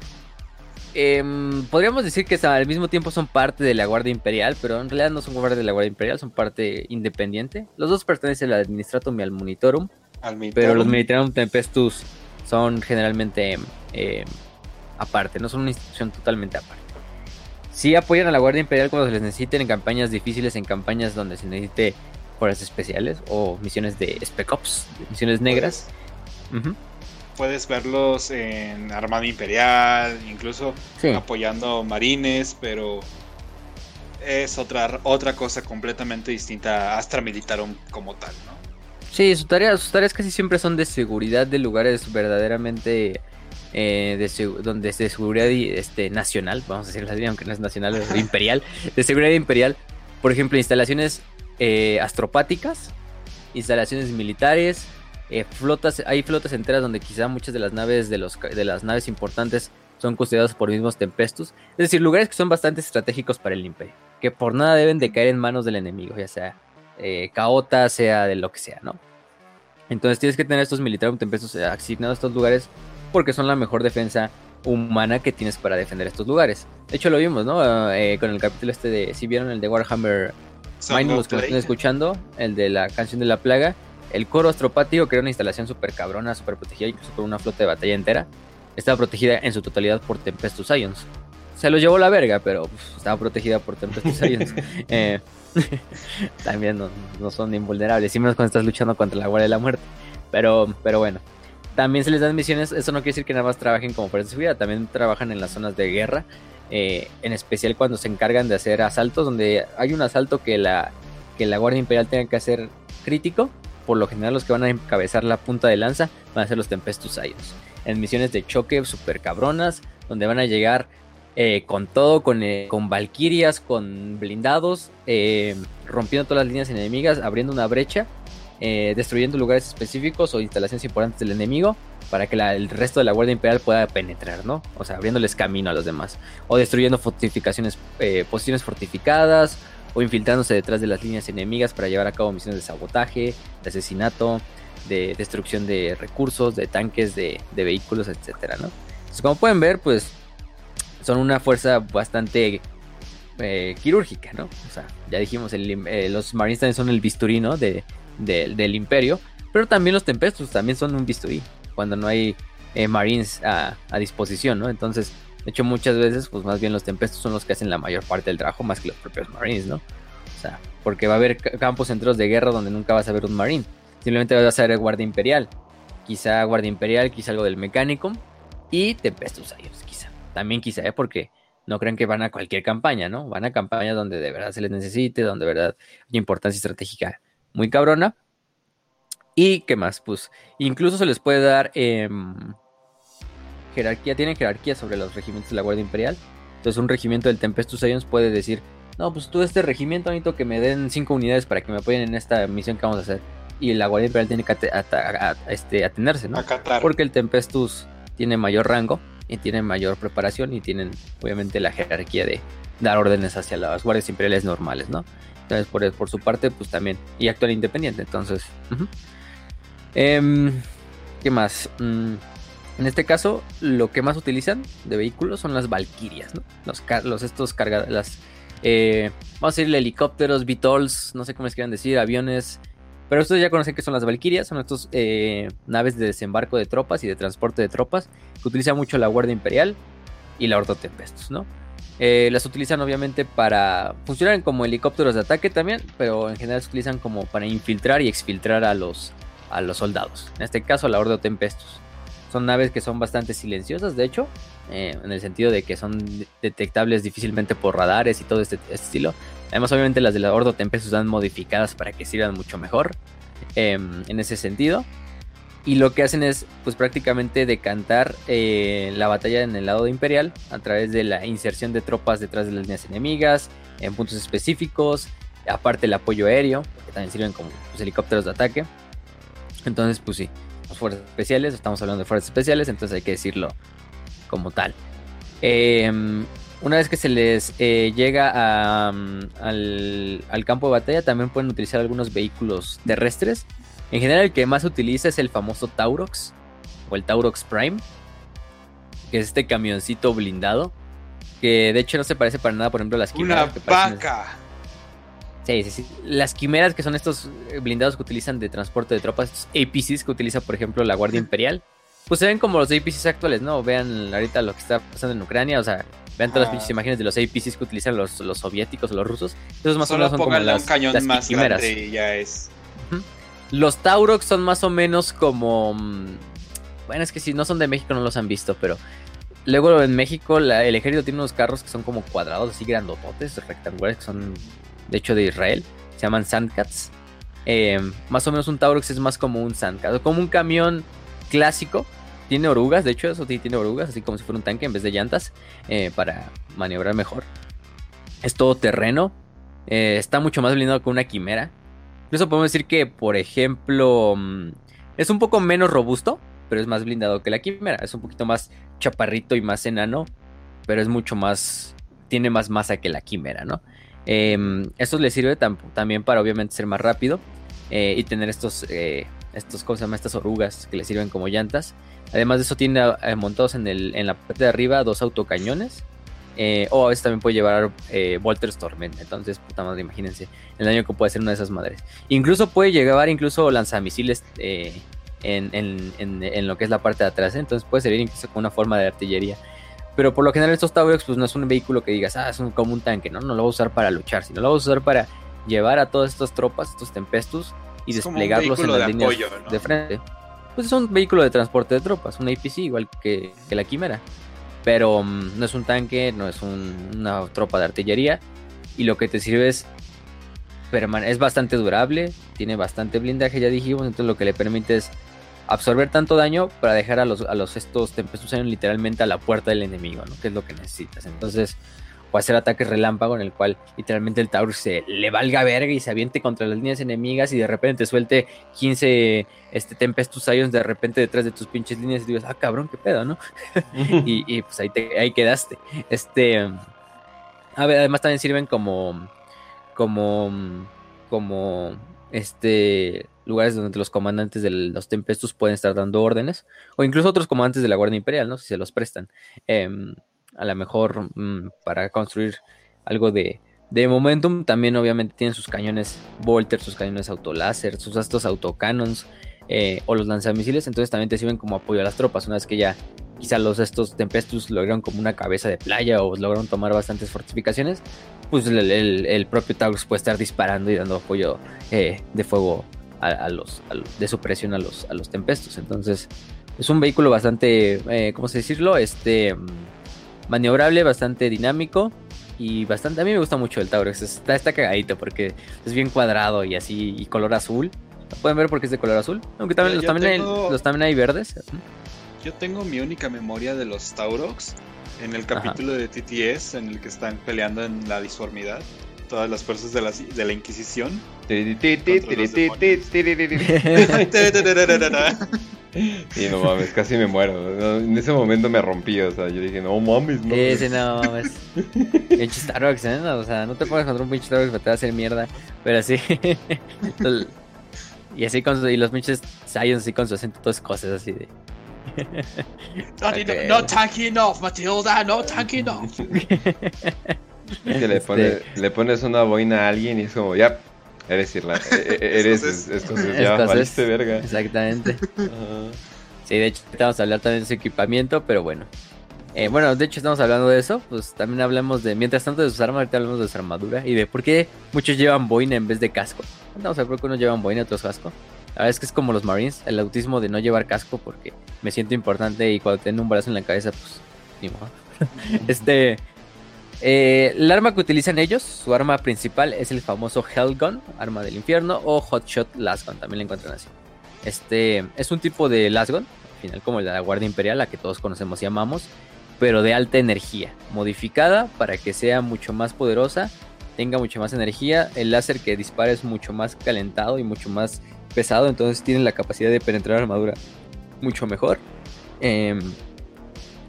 Em, podríamos decir que al mismo tiempo son parte de la Guardia Imperial, pero en realidad no son parte de la Guardia Imperial, son parte independiente. Los dos pertenecen al Administratum y al Monitorum, Al pero los Militarum. Tempestus son generalmente em, aparte, no son una institución totalmente aparte. Sí apoyan a la Guardia Imperial cuando se les necesiten en campañas difíciles, en campañas donde se necesite fuerzas especiales o misiones de Spec Ops, misiones negras. Puedes verlos en Armada Imperial, incluso Sí. apoyando marines, pero es otra, otra cosa completamente distinta a Astra Militarum como tal, ¿no? Sí, sus tareas, sus tareas casi siempre son de seguridad de lugares verdaderamente eh, de donde es de seguridad este, nacional, vamos a decirlo así, aunque no es nacional, es imperial, de seguridad imperial. Por ejemplo, instalaciones eh, astropáticas, instalaciones militares, eh, flotas, hay flotas enteras donde quizá muchas de las naves de, los, de las naves importantes son custodiadas por mismos tempestus. Es decir, lugares que son bastante estratégicos para el imperio, que por nada deben de caer en manos del enemigo, ya sea eh, caota, sea de lo que sea, ¿no? Entonces tienes que tener estos militares tempestus eh, asignados a estos lugares porque son la mejor defensa humana que tienes para defender estos lugares. De hecho lo vimos, ¿no? Con el capítulo este de, si vieron el de Warhammer Los que lo Play. escuchando, el de la canción de la plaga, el coro astropático, que era una instalación súper cabrona, súper protegida, incluso por una flota de batalla entera, estaba protegida en su totalidad por Tempestus Ions. Se los llevó la verga, pero uf, estaba protegida por Tempestus Ions. [laughs] Eh, [laughs] también no, no son invulnerables, y menos cuando estás luchando contra la Guardia de la Muerte. Pero, pero bueno, también se les dan misiones, eso no quiere decir que nada más trabajen como fuerzas de seguridad, también trabajan en las zonas de guerra, eh, en especial cuando se encargan de hacer asaltos, donde hay un asalto que la, que la Guardia Imperial tenga que hacer crítico, por lo general los que van a encabezar la punta de lanza van a ser los Tempestus Ions. En misiones de choque super cabronas, donde van a llegar eh, con todo, con, eh, con valquirias, con blindados, eh, rompiendo todas las líneas enemigas, abriendo una brecha, eh, destruyendo lugares específicos o instalaciones importantes del enemigo para que el resto de la Guardia Imperial pueda penetrar, ¿no? O sea, abriéndoles camino a los demás. O destruyendo fortificaciones, eh, posiciones fortificadas, o infiltrándose detrás de las líneas enemigas para llevar a cabo misiones de sabotaje, de asesinato, de destrucción de recursos, de tanques, de, de vehículos, etcétera, ¿no? Entonces, como pueden ver, pues son una fuerza bastante eh, quirúrgica, ¿no? O sea, ya dijimos, eh, los Marines son el bisturí, ¿no? De- del imperio, pero también los Tempestus también son un bisturí, cuando no hay eh, Marines a, a disposición, ¿no? Entonces, de hecho, muchas veces, pues más bien los Tempestus son los que hacen la mayor parte del trabajo, más que los propios Marines, ¿no? O sea, porque va a haber ca- campos enteros de guerra donde nunca vas a ver un Marine, simplemente vas a ver Guardia Imperial, quizá Guardia Imperial, quizá algo del Mecánico, y Tempestus Ions, quizá. También quizá, ¿eh? Porque no crean que van a cualquier campaña, ¿no? Van a campañas donde de verdad se les necesite, donde de verdad hay importancia estratégica muy cabrona. ¿Y qué más? Pues incluso se les puede dar em, jerarquía, tienen jerarquía sobre los regimientos de la Guardia Imperial. Entonces un regimiento del Tempestus Ions puede decir, no, pues tú este regimiento necesito que me den cinco unidades para que me apoyen en esta misión que vamos a hacer. Y la Guardia Imperial tiene que este, atenerse, ¿no? Acatar. Porque el Tempestus tienen mayor rango y tienen mayor preparación y tienen obviamente la jerarquía de dar órdenes hacia las guardias imperiales normales, ¿no? Entonces, por, por su parte, pues también, y actúan independiente, entonces... Em, ¿Qué más? Mm, en este caso, lo que más utilizan de vehículos son las Valkyrias, ¿no? Los, estos cargados, las... Eh, vamos a decirle helicópteros, VTOLs, no sé cómo les quieran decir, aviones... Pero ustedes ya conocen que son las Valkyrias, son estos eh, naves de desembarco de tropas y de transporte de tropas que utiliza mucho la Guardia Imperial y la Ordo Tempestus, ¿no? Eh, las utilizan obviamente para funcionar como helicópteros de ataque también, pero en general se utilizan como para infiltrar y exfiltrar a los, a los soldados. En este caso, la Ordo Tempestus. Son naves que son bastante silenciosas, de hecho, eh, en el sentido de que son detectables difícilmente por radares y todo este, este, estilo. Además, obviamente, las de la Ordo Tempestus están modificadas para que sirvan mucho mejor em, en ese sentido. Y lo que hacen es, pues prácticamente decantar eh, la batalla en el lado Imperial a través de la inserción de tropas detrás de las líneas enemigas, en puntos específicos, aparte el apoyo aéreo, que también sirven como pues, helicópteros de ataque. Entonces, pues sí, las fuerzas especiales, estamos hablando de fuerzas especiales, entonces hay que decirlo como tal. Em, una vez que se les eh, llega al, al campo de batalla, también pueden utilizar algunos vehículos terrestres en general, el que más se utiliza es el famoso Taurox o el Taurox Prime, que es este camioncito blindado. Que de hecho no se parece para nada, por ejemplo, a las. ¡Una vaca! Sí, sí, sí. Las quimeras, que son estos eh, blindados que utilizan de transporte de tropas, estos APCs que utiliza, por ejemplo, la Guardia Imperial, pues se ven como los APCs actuales, ¿no? Vean ahorita lo que está pasando en Ucrania, o sea, vean todas las pinches imágenes de los APCs que utilizan los, los soviéticos o los rusos. Esos más o menos son como las, un cañón más quimeras. Grande y ya es. Los Taurox son más o menos como. Mm, bueno, es que si no son de México no los han visto, pero. Luego en México el ejército tiene unos carros que son como cuadrados, así grandototes, rectangulares, que son de hecho de Israel. Se llaman Sandcats. Eh, más o menos un Taurox es más como un Sandcat, como un camión clásico. Tiene orugas, de hecho eso sí tiene orugas, así como si fuera un tanque en vez de llantas, eh, para maniobrar mejor. Es todo terreno. Eh, está mucho más blindado que una quimera. Incluso podemos decir que, por ejemplo, mm, es un poco menos robusto, pero es más blindado que la quimera. Es un poquito más chaparrito y más enano, pero es mucho más, tiene más masa que la quimera, ¿no? Em, esto le sirve también para obviamente ser más rápido eh, y tener estos, eh, estos, ¿cómo se llama? Estas orugas que le sirven como llantas. Además de eso tiene eh, montados en, el, en la parte de arriba dos autocañones eh, o a veces también puede llevar eh, Volter's Torment. Entonces, puta madre, imagínense el daño que puede hacer una de esas madres. Incluso puede llevar incluso lanzamisiles eh, en, lo que es la parte de atrás. ¿eh? Entonces puede servir incluso como una forma de artillería. Pero por lo general estos Taurox pues no es un vehículo que digas, ah, es como un tanque, ¿no? No lo va a usar para luchar, sino lo va a usar para llevar a todas estas tropas, estos Tempestus, y desplegarlos en las líneas de frente. Pues es un vehículo de transporte de tropas, un APC igual que, que la Quimera pero mm, no es un tanque, no es una tropa de artillería y lo que te sirve es es bastante durable, tiene bastante blindaje, ya dijimos, entonces lo que le permite es absorber tanto daño para dejar a los, a los estos tempestos literalmente a la puerta del enemigo, ¿no? Que es lo que necesitas. Entonces, o hacer ataques relámpago en el cual literalmente el Taurus se le valga verga y se aviente contra las líneas enemigas y de repente suelte 15 este, Tempestus Ions de repente detrás de tus pinches líneas y dices, ah, cabrón, qué pedo, ¿no? [laughs] y, pues ahí, te, ahí quedaste. Este, a ver, además también sirven como, como, como, este, lugares donde los comandantes de los Tempestus pueden estar dando órdenes, o incluso otros comandantes de la Guardia Imperial, ¿no? Si se los prestan. Eh, a lo mejor mm, para construir algo de, de momentum. También obviamente tienen sus cañones Volter, sus cañones autoláser, sus estos autocannons eh, o los lanzamisiles. Entonces también te sirven como apoyo a las tropas. Una vez que ya quizá los estos Tempestus lograron como una cabeza de playa o lograron tomar bastantes fortificaciones, pues el, propio Taurus puede estar disparando y dando apoyo eh, de fuego a, los, de supresión a los, a los Tempestus. Entonces es un vehículo bastante, eh, ¿cómo se decirlo? Este maniobrable, bastante dinámico y bastante. A mí me gusta mucho el Taurus. Está, está cagadito porque es bien cuadrado y así, y color azul. pueden ver porque es de color azul? Aunque también, los, también hay, los también hay verdes. Yo tengo mi única memoria de los Taurox en el capítulo de TTS en el que están peleando en la disformidad. Todas las fuerzas de la, de la Inquisición. Y no mames, casi me muero. No, En ese momento me rompí, o sea, yo dije, no mames, no. Sí, sí, no mames. Pinche Starbucks, ¿eh? O sea, no te puedes contra un pinche Starbucks, te va a hacer mierda. Pero así. [laughs] y así con su- y los pinches Science así con su acento, todas cosas así de. Not tanky enough, Matilda, not tanky enough. [laughs] Es que le, Este- le pones una boina a alguien y es como, ya, [laughs] eres Irlanda, eres Escocés. es- escocés, [laughs] ya, valiste verga. Exactamente. Ajá. Sí, de hecho, vamos a hablar también de su equipamiento, pero bueno. Eh, bueno, de hecho, estamos hablando de eso. Pues también hablamos de, mientras tanto, de sus armas, ahorita hablamos de su armadura y de por qué muchos llevan boina en vez de casco. Vamos a ver por qué unos llevan boina y otros casco. La verdad es que es como los Marines, el autismo de no llevar casco porque me siento importante y cuando tengo un brazo en la cabeza, pues, ni modo. [laughs] este. Eh, el arma que utilizan ellos, su arma principal es el famoso Hellgun, arma del infierno, o Hotshot Lasgun, también la encuentran así. Este es un tipo de Lasgun, al final como la Guardia Imperial, la que todos conocemos y amamos, pero de alta energía, modificada para que sea mucho más poderosa, tenga mucho más energía. El láser que dispara es mucho más calentado y mucho más pesado, entonces tiene la capacidad de penetrar armadura mucho mejor. Em,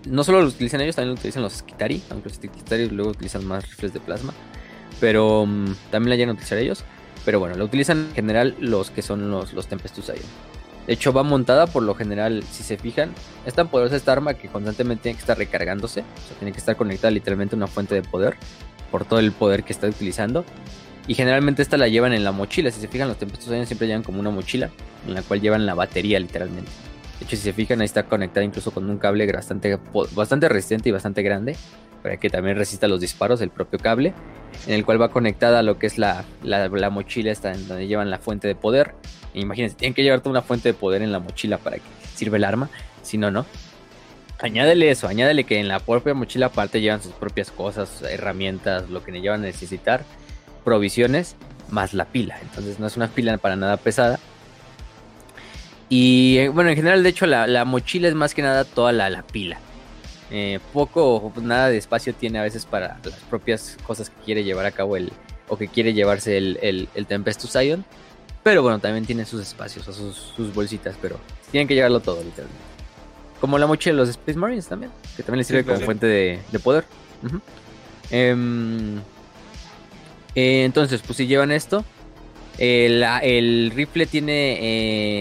no solo lo utilizan ellos, también lo utilizan los Skitari, aunque los Skitari luego utilizan más rifles de plasma, pero mm, también la llegan a utilizar ellos. Pero bueno, lo utilizan en general los que son los, los Tempestus Ion. De hecho, va montada por lo general, si se fijan, es tan poderosa esta arma que constantemente tiene que estar recargándose. O sea, tiene que estar conectada literalmente a una fuente de poder por todo el poder que está utilizando. Y generalmente esta la llevan en la mochila. Si se fijan, los Tempestus siempre llevan como una mochila en la cual llevan la batería literalmente. De hecho, si se fijan, ahí está conectada incluso con un cable bastante, bastante resistente y bastante grande para que también resista los disparos el propio cable, en el cual va conectada a lo que es la, la, la mochila esta en donde llevan la fuente de poder. Imagínense, tienen que llevar toda una fuente de poder en la mochila para que sirva el arma, si no, no. Añádele eso, añádele que en la propia mochila aparte llevan sus propias cosas, herramientas, lo que le llevan a necesitar, provisiones, más la pila. Entonces no es una pila para nada pesada. Y eh, bueno, en general, de hecho, la, la mochila es más que nada toda la, la pila. Eh, poco o nada de espacio tiene a veces para las propias cosas que quiere llevar a cabo el o que quiere llevarse el, el, el Tempestus Ion. Pero bueno, también tiene sus espacios o sus, sus bolsitas, pero tienen que llevarlo todo, literalmente. Como la mochila de los Space Marines también, que también les sirve claro. como fuente de, de poder. Em, eh, entonces, pues si llevan esto, el rifle tiene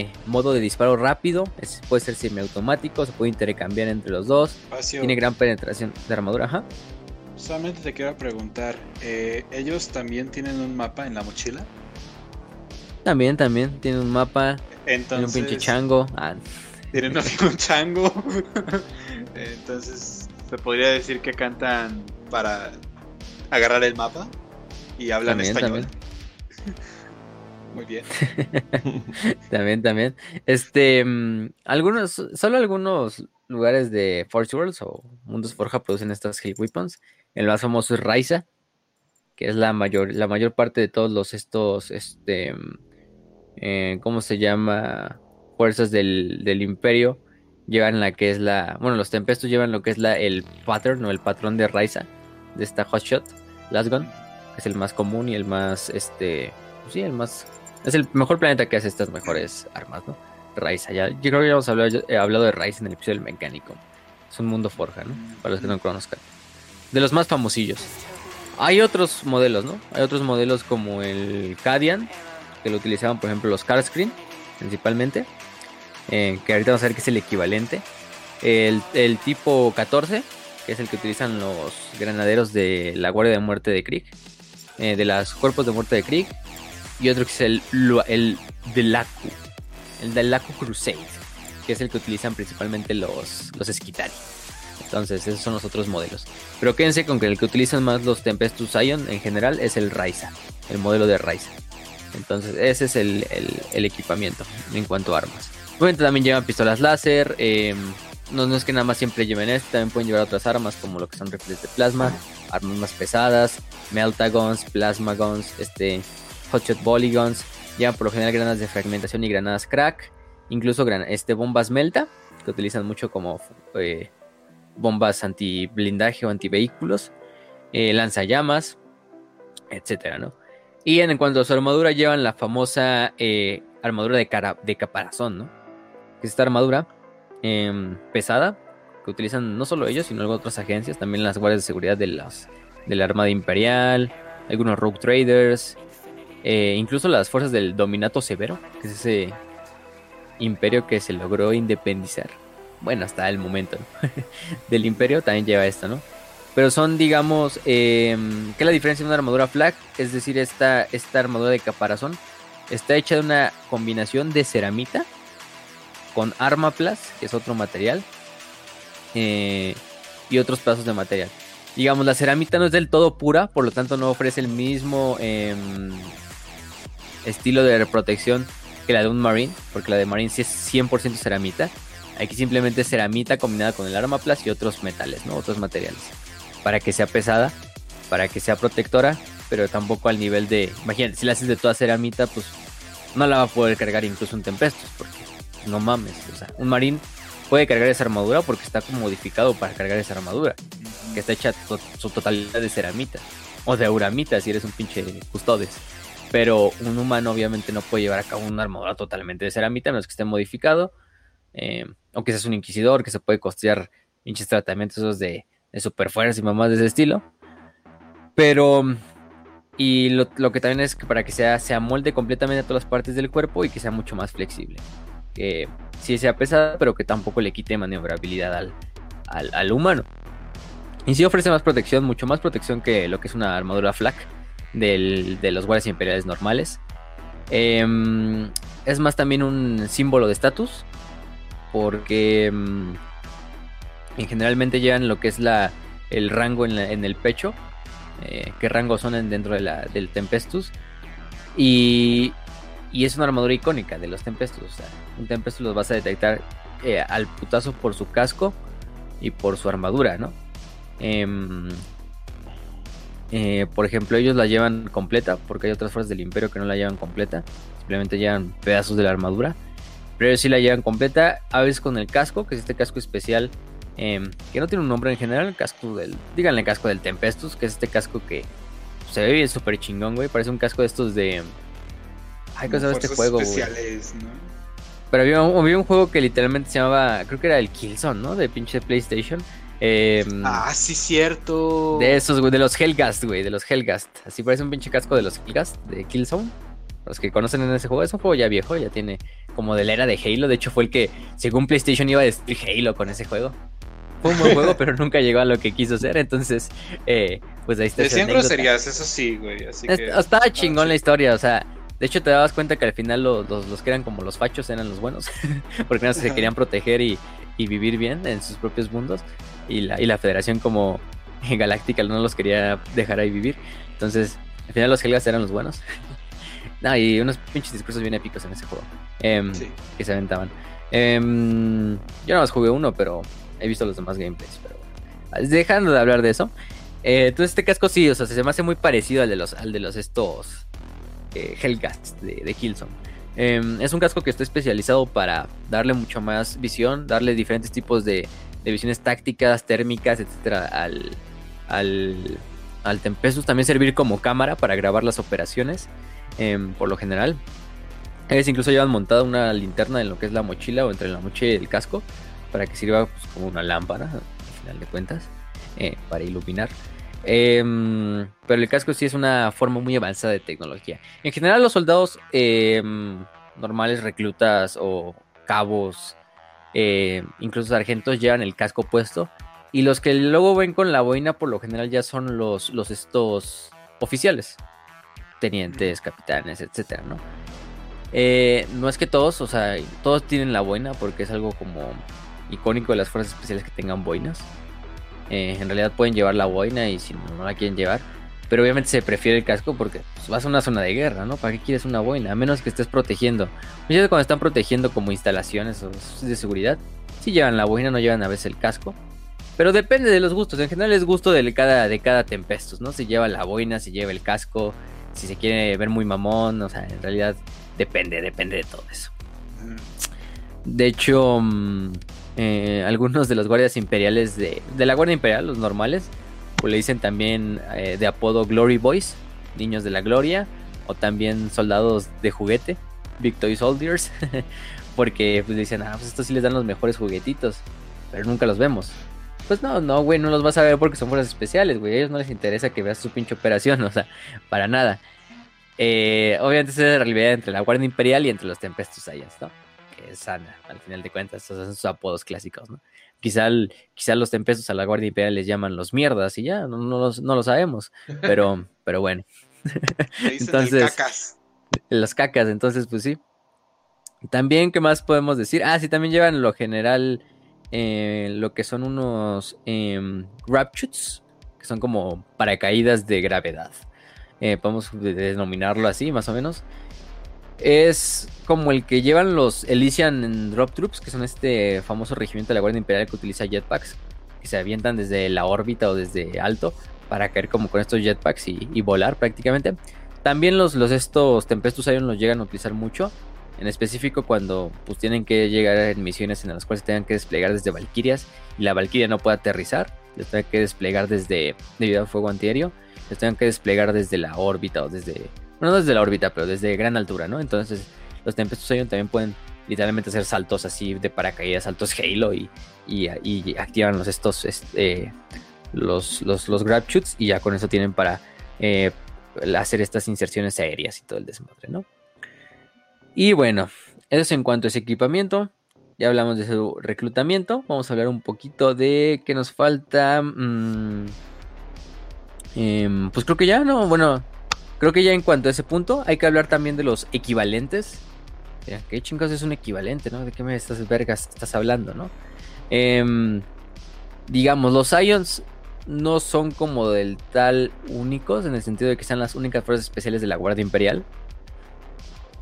eh, modo de disparo rápido, es- puede ser semiautomático, se puede intercambiar entre los dos, tiene gran penetración de armadura, ajá. Solamente te quiero preguntar, eh, ¿ellos también tienen un mapa en la mochila? También, también, tiene un mapa, tiene un Entonces, [laughs] pinche chango. Ah, Tienen un chango. Entonces, se podría decir que cantan para agarrar el mapa y hablan También, español. [laughs] Muy bien. [laughs] también, también. Este, mm, algunos, solo algunos lugares de Force Worlds o Mundos Forja producen estas Hill Weapons. El más famoso es Raiza, que es la mayor, la mayor parte de todos los estos, este, mm, eh, ¿cómo se llama? Fuerzas del, del Imperio llevan la que es la, bueno, los Tempestos llevan lo que es la, el pattern o el patrón de Raiza, de esta Hotshot, Lasgun, que es el más común y el más, este, pues sí, el más, es el mejor planeta que hace estas mejores armas, ¿no? Raiza, ya, yo creo que ya hemos hablado, he hablado de Raiza en el episodio del mecánico. Es un mundo forja, ¿no? Para los que no conozcan. De los más famosillos. Hay otros modelos, ¿no? Hay otros modelos como el Cadian, que lo utilizaban, por ejemplo, los Carscreen, principalmente. eh, que ahorita vamos a ver que es el equivalente. El, el tipo 14, que es el que utilizan los granaderos de la Guardia de Muerte de Krieg. eh, de los cuerpos de muerte de Krieg. Y otro que es el, el. El Delaku Crusade. Que es el que utilizan principalmente los, los. Entonces, esos son los otros modelos. Pero quédense con que el que utilizan más los Tempestus Ion en general es el Raiza. El modelo de Raiza. Entonces, ese es el, el- equipamiento en cuanto a armas. Obviamente también llevan pistolas láser. eh, no, no es que nada más siempre lleven esto, también pueden llevar otras armas como lo que son rifles de plasma, armas más pesadas, Meltagons, Plasma Guns, este, Hotshot Volley Guns. Llevan por lo general granadas de fragmentación y granadas crack. Incluso gran- este, bombas Melta, que utilizan mucho como eh, bombas anti blindaje o anti vehículos. Eh, lanzallamas, etcétera, ¿no? Y en cuanto a su armadura, llevan la famosa eh, armadura de, cara, de caparazón, ¿no? Que es esta armadura em, pesada que utilizan no solo ellos, sino otras agencias, también las guardias de seguridad de, las, de la Armada Imperial, algunos Rogue Traders, eh, incluso las fuerzas del Dominato Severo, que es ese imperio que se logró independizar. Bueno, hasta el momento [laughs] del imperio también lleva esto, ¿no? Pero son, digamos, eh, ¿qué es la diferencia de una armadura flag? Es decir, esta, esta armadura de caparazón está hecha de una combinación de ceramita con armaplas, que es otro material, eh, y otros pedazos de material. Digamos, la ceramita no es del todo pura, por lo tanto no ofrece el mismo em, estilo de protección que la de un Marine, porque la de Marine sí es 100% ceramita. Aquí simplemente es ceramita combinada con el armaplas y otros metales, ¿no? Otros materiales. Para que sea pesada, para que sea protectora, pero tampoco al nivel de... Imagínate, si la haces de toda ceramita, pues no la va a poder cargar incluso un Tempestus, porque no mames. O sea, un Marine puede cargar esa armadura porque está como modificado para cargar esa armadura, que está hecha su totalidad de ceramita o de auramita si eres un pinche custodes. Pero un humano obviamente no puede llevar a cabo una armadura totalmente de ceramita, no es que esté modificado. Eh, o que seas un inquisidor que se puede costear pinches tratamientos esos de, de super fuerzas y mamás de ese estilo. Pero. Y lo, que también es que para que sea, se amolde completamente a todas las partes del cuerpo y que sea mucho más flexible. Que sí sea pesada, pero que tampoco le quite maniobrabilidad al, al, humano. Y sí ofrece más protección, mucho más protección que lo que es una armadura flak de los guardias imperiales normales. Em, es más también un símbolo de estatus. Porque em, en generalmente llevan lo que es la, el rango en, el pecho. Eh, qué son dentro de la, del Tempestus. Y, y, es una armadura icónica de los Tempestus. O sea, un Tempestus los vas a detectar eh, al putazo por su casco y por su armadura, ¿no? Eh, por ejemplo, ellos la llevan completa, porque hay otras fuerzas del imperio que no la llevan completa, simplemente llevan pedazos de la armadura, pero ellos sí la llevan completa, a veces con el casco, que es este casco especial, em, que no tiene un nombre en general, el casco del, díganle casco del Tempestus, que es este casco que se ve bien súper chingón, güey, parece un casco de estos de... Ay, ¿qué este juego, especiales, ¿no? Pero había un, juego que literalmente se llamaba, creo que era el Killzone, ¿no? De pinche PlayStation Em, ah, sí, cierto. De esos, güey, de los Hellgast, güey, de los Hellgast. Así parece un pinche casco de los Hellgast, de Killzone. Los que conocen en ese juego, es un juego ya viejo, ya tiene como de la era de Halo. De hecho, fue el que, según PlayStation, iba a destruir Halo con ese juego. Fue un buen juego, [laughs] pero nunca llegó a lo que quiso ser. Entonces, eh, pues ahí está. Decían groserías, eso sí, güey. Así que... Estaba chingón la historia, o sea. De hecho, te dabas cuenta que al final los, los, que eran como los fachos eran los buenos. [laughs] porque no se querían proteger y, y vivir bien en sus propios mundos y la, y la Federación como [laughs] galáctica no los quería dejar ahí vivir. Entonces, al final los Helgas eran los buenos. [laughs] no, y unos pinches discursos bien épicos en ese juego. Em, que se aventaban. Em, yo nada más jugué uno, pero he visto los demás gameplays. Pero dejando de hablar de eso. Eh, entonces este casco sí, o sea, se me hace muy parecido al de los, al de los estos eh, de, de. Em, es un casco que está especializado para darle mucho más visión, darle diferentes tipos de, visiones tácticas, térmicas, etcétera, al, al, al Tempestus. También servir como cámara para grabar las operaciones, em, por lo general. Ellos incluso llevan montada una linterna en lo que es la mochila o entre la mochila y el casco, para que sirva pues, como una lámpara, al final de cuentas, eh, para iluminar. Em, pero el casco sí es una forma muy avanzada de tecnología. En general, los soldados em, normales, reclutas o cabos eh, incluso sargentos llevan el casco puesto. Y los que luego ven con la boina, por lo general, ya son los, los estos oficiales, tenientes, capitanes, etcétera, ¿no? Eh, no es que todos, o sea, todos tienen la boina porque es algo como icónico de las fuerzas especiales que tengan boinas. Eh, en realidad pueden llevar la boina y si no la quieren llevar, pero obviamente se prefiere el casco porque pues, vas a una zona de guerra, ¿no? ¿Para qué quieres una boina? A menos que estés protegiendo. Muchas veces cuando están protegiendo como instalaciones o de seguridad, sí llevan la boina, no llevan a veces el casco. Pero depende de los gustos. En general es gusto de cada, de cada Tempestus, ¿no? Si lleva la boina, si lleva el casco, si se quiere ver muy mamón. O sea, en realidad depende, depende de todo eso. De hecho, mm, eh, algunos de los guardias imperiales de, de la Guardia Imperial, los normales, pues le dicen también eh, de apodo Glory Boys, niños de la gloria, o también soldados de juguete, Victory Soldiers, [laughs] Porque pues dicen, ah, pues estos sí les dan los mejores juguetitos, pero nunca los vemos. Pues no, no, güey, no los vas a ver porque son fuerzas especiales, güey. A ellos no les interesa que veas su pinche operación, [laughs] o sea, para nada. Eh, obviamente es la rivalidad entre la Guardia Imperial y entre los Tempestus Saiyans, ¿no? Es sana, al final de cuentas, esos son sus apodos clásicos, ¿no? Quizá, el- quizá los Tempestus a la Guardia Imperial les llaman los mierdas y ya, no, no, los- no lo sabemos. Pero, [laughs] pero bueno, Le dicen Entonces- el cacas. las cacas, entonces pues sí. También, ¿qué más podemos decir? Ah, sí, también llevan lo general, eh, lo que son unos eh, que son como paracaídas de gravedad. Eh, podemos de- denominarlo así, más o menos. Es como el que llevan los Elysian Drop Troops, que son este famoso regimiento de la Guardia Imperial que utiliza jetpacks, que se avientan desde la órbita o desde alto para caer como con estos jetpacks y, y volar prácticamente. También los, estos Tempestus Ion los llegan a utilizar mucho. En específico cuando pues tienen que llegar en misiones en las cuales se tengan que desplegar desde Valkyrias y la Valkyria no puede aterrizar. Les tengan que desplegar desde debido al fuego antiaéreo. Les tengan que desplegar desde la órbita o desde bueno, no desde la órbita, pero desde gran altura, ¿no? Entonces, los Tempestus Ion también pueden literalmente hacer saltos así de paracaídas, saltos Halo y, y, y activan los estos este, los, los, los grab shoots y ya con eso tienen para eh, hacer estas inserciones aéreas y todo el desmadre, ¿no? Y bueno, eso es en cuanto a ese equipamiento. Ya hablamos de su reclutamiento. Vamos a hablar un poquito de qué nos falta. mm, em, pues creo que ya, ¿no? Bueno, creo que ya en cuanto a ese punto, hay que hablar también de los equivalentes. Mira, ¿Qué chingados es un equivalente, no? ¿De qué me estás vergas estás hablando, no? Em, digamos, los Ions no son como del tal únicos, en el sentido de que sean las únicas fuerzas especiales de la Guardia Imperial.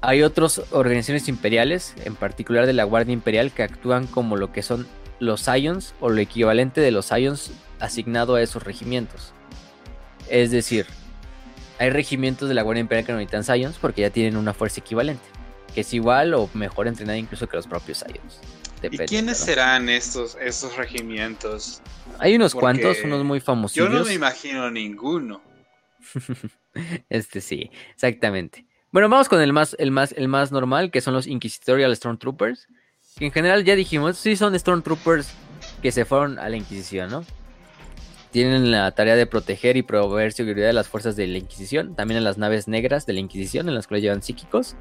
Hay otras organizaciones imperiales, en particular de la Guardia Imperial, que actúan como lo que son los Ions o lo equivalente de los Ions asignado a esos regimientos. Es decir, hay regimientos de la Guardia Imperial que no necesitan Ions porque ya tienen una fuerza equivalente, que es igual o mejor entrenada incluso que los propios Ions. ¿Y quiénes ¿no? serán estos, estos regimientos? Hay unos Porque cuantos, unos muy famosos. Yo no me imagino ninguno. [laughs] Este sí, exactamente. Bueno, vamos con el más, el más, el más normal, que son los Inquisitorial Stormtroopers. Que en general ya dijimos, sí son Stormtroopers que se fueron a la Inquisición, ¿no? Tienen la tarea de proteger y proveer seguridad de las fuerzas de la Inquisición, también en las naves negras de la Inquisición, en las cuales llevan psíquicos,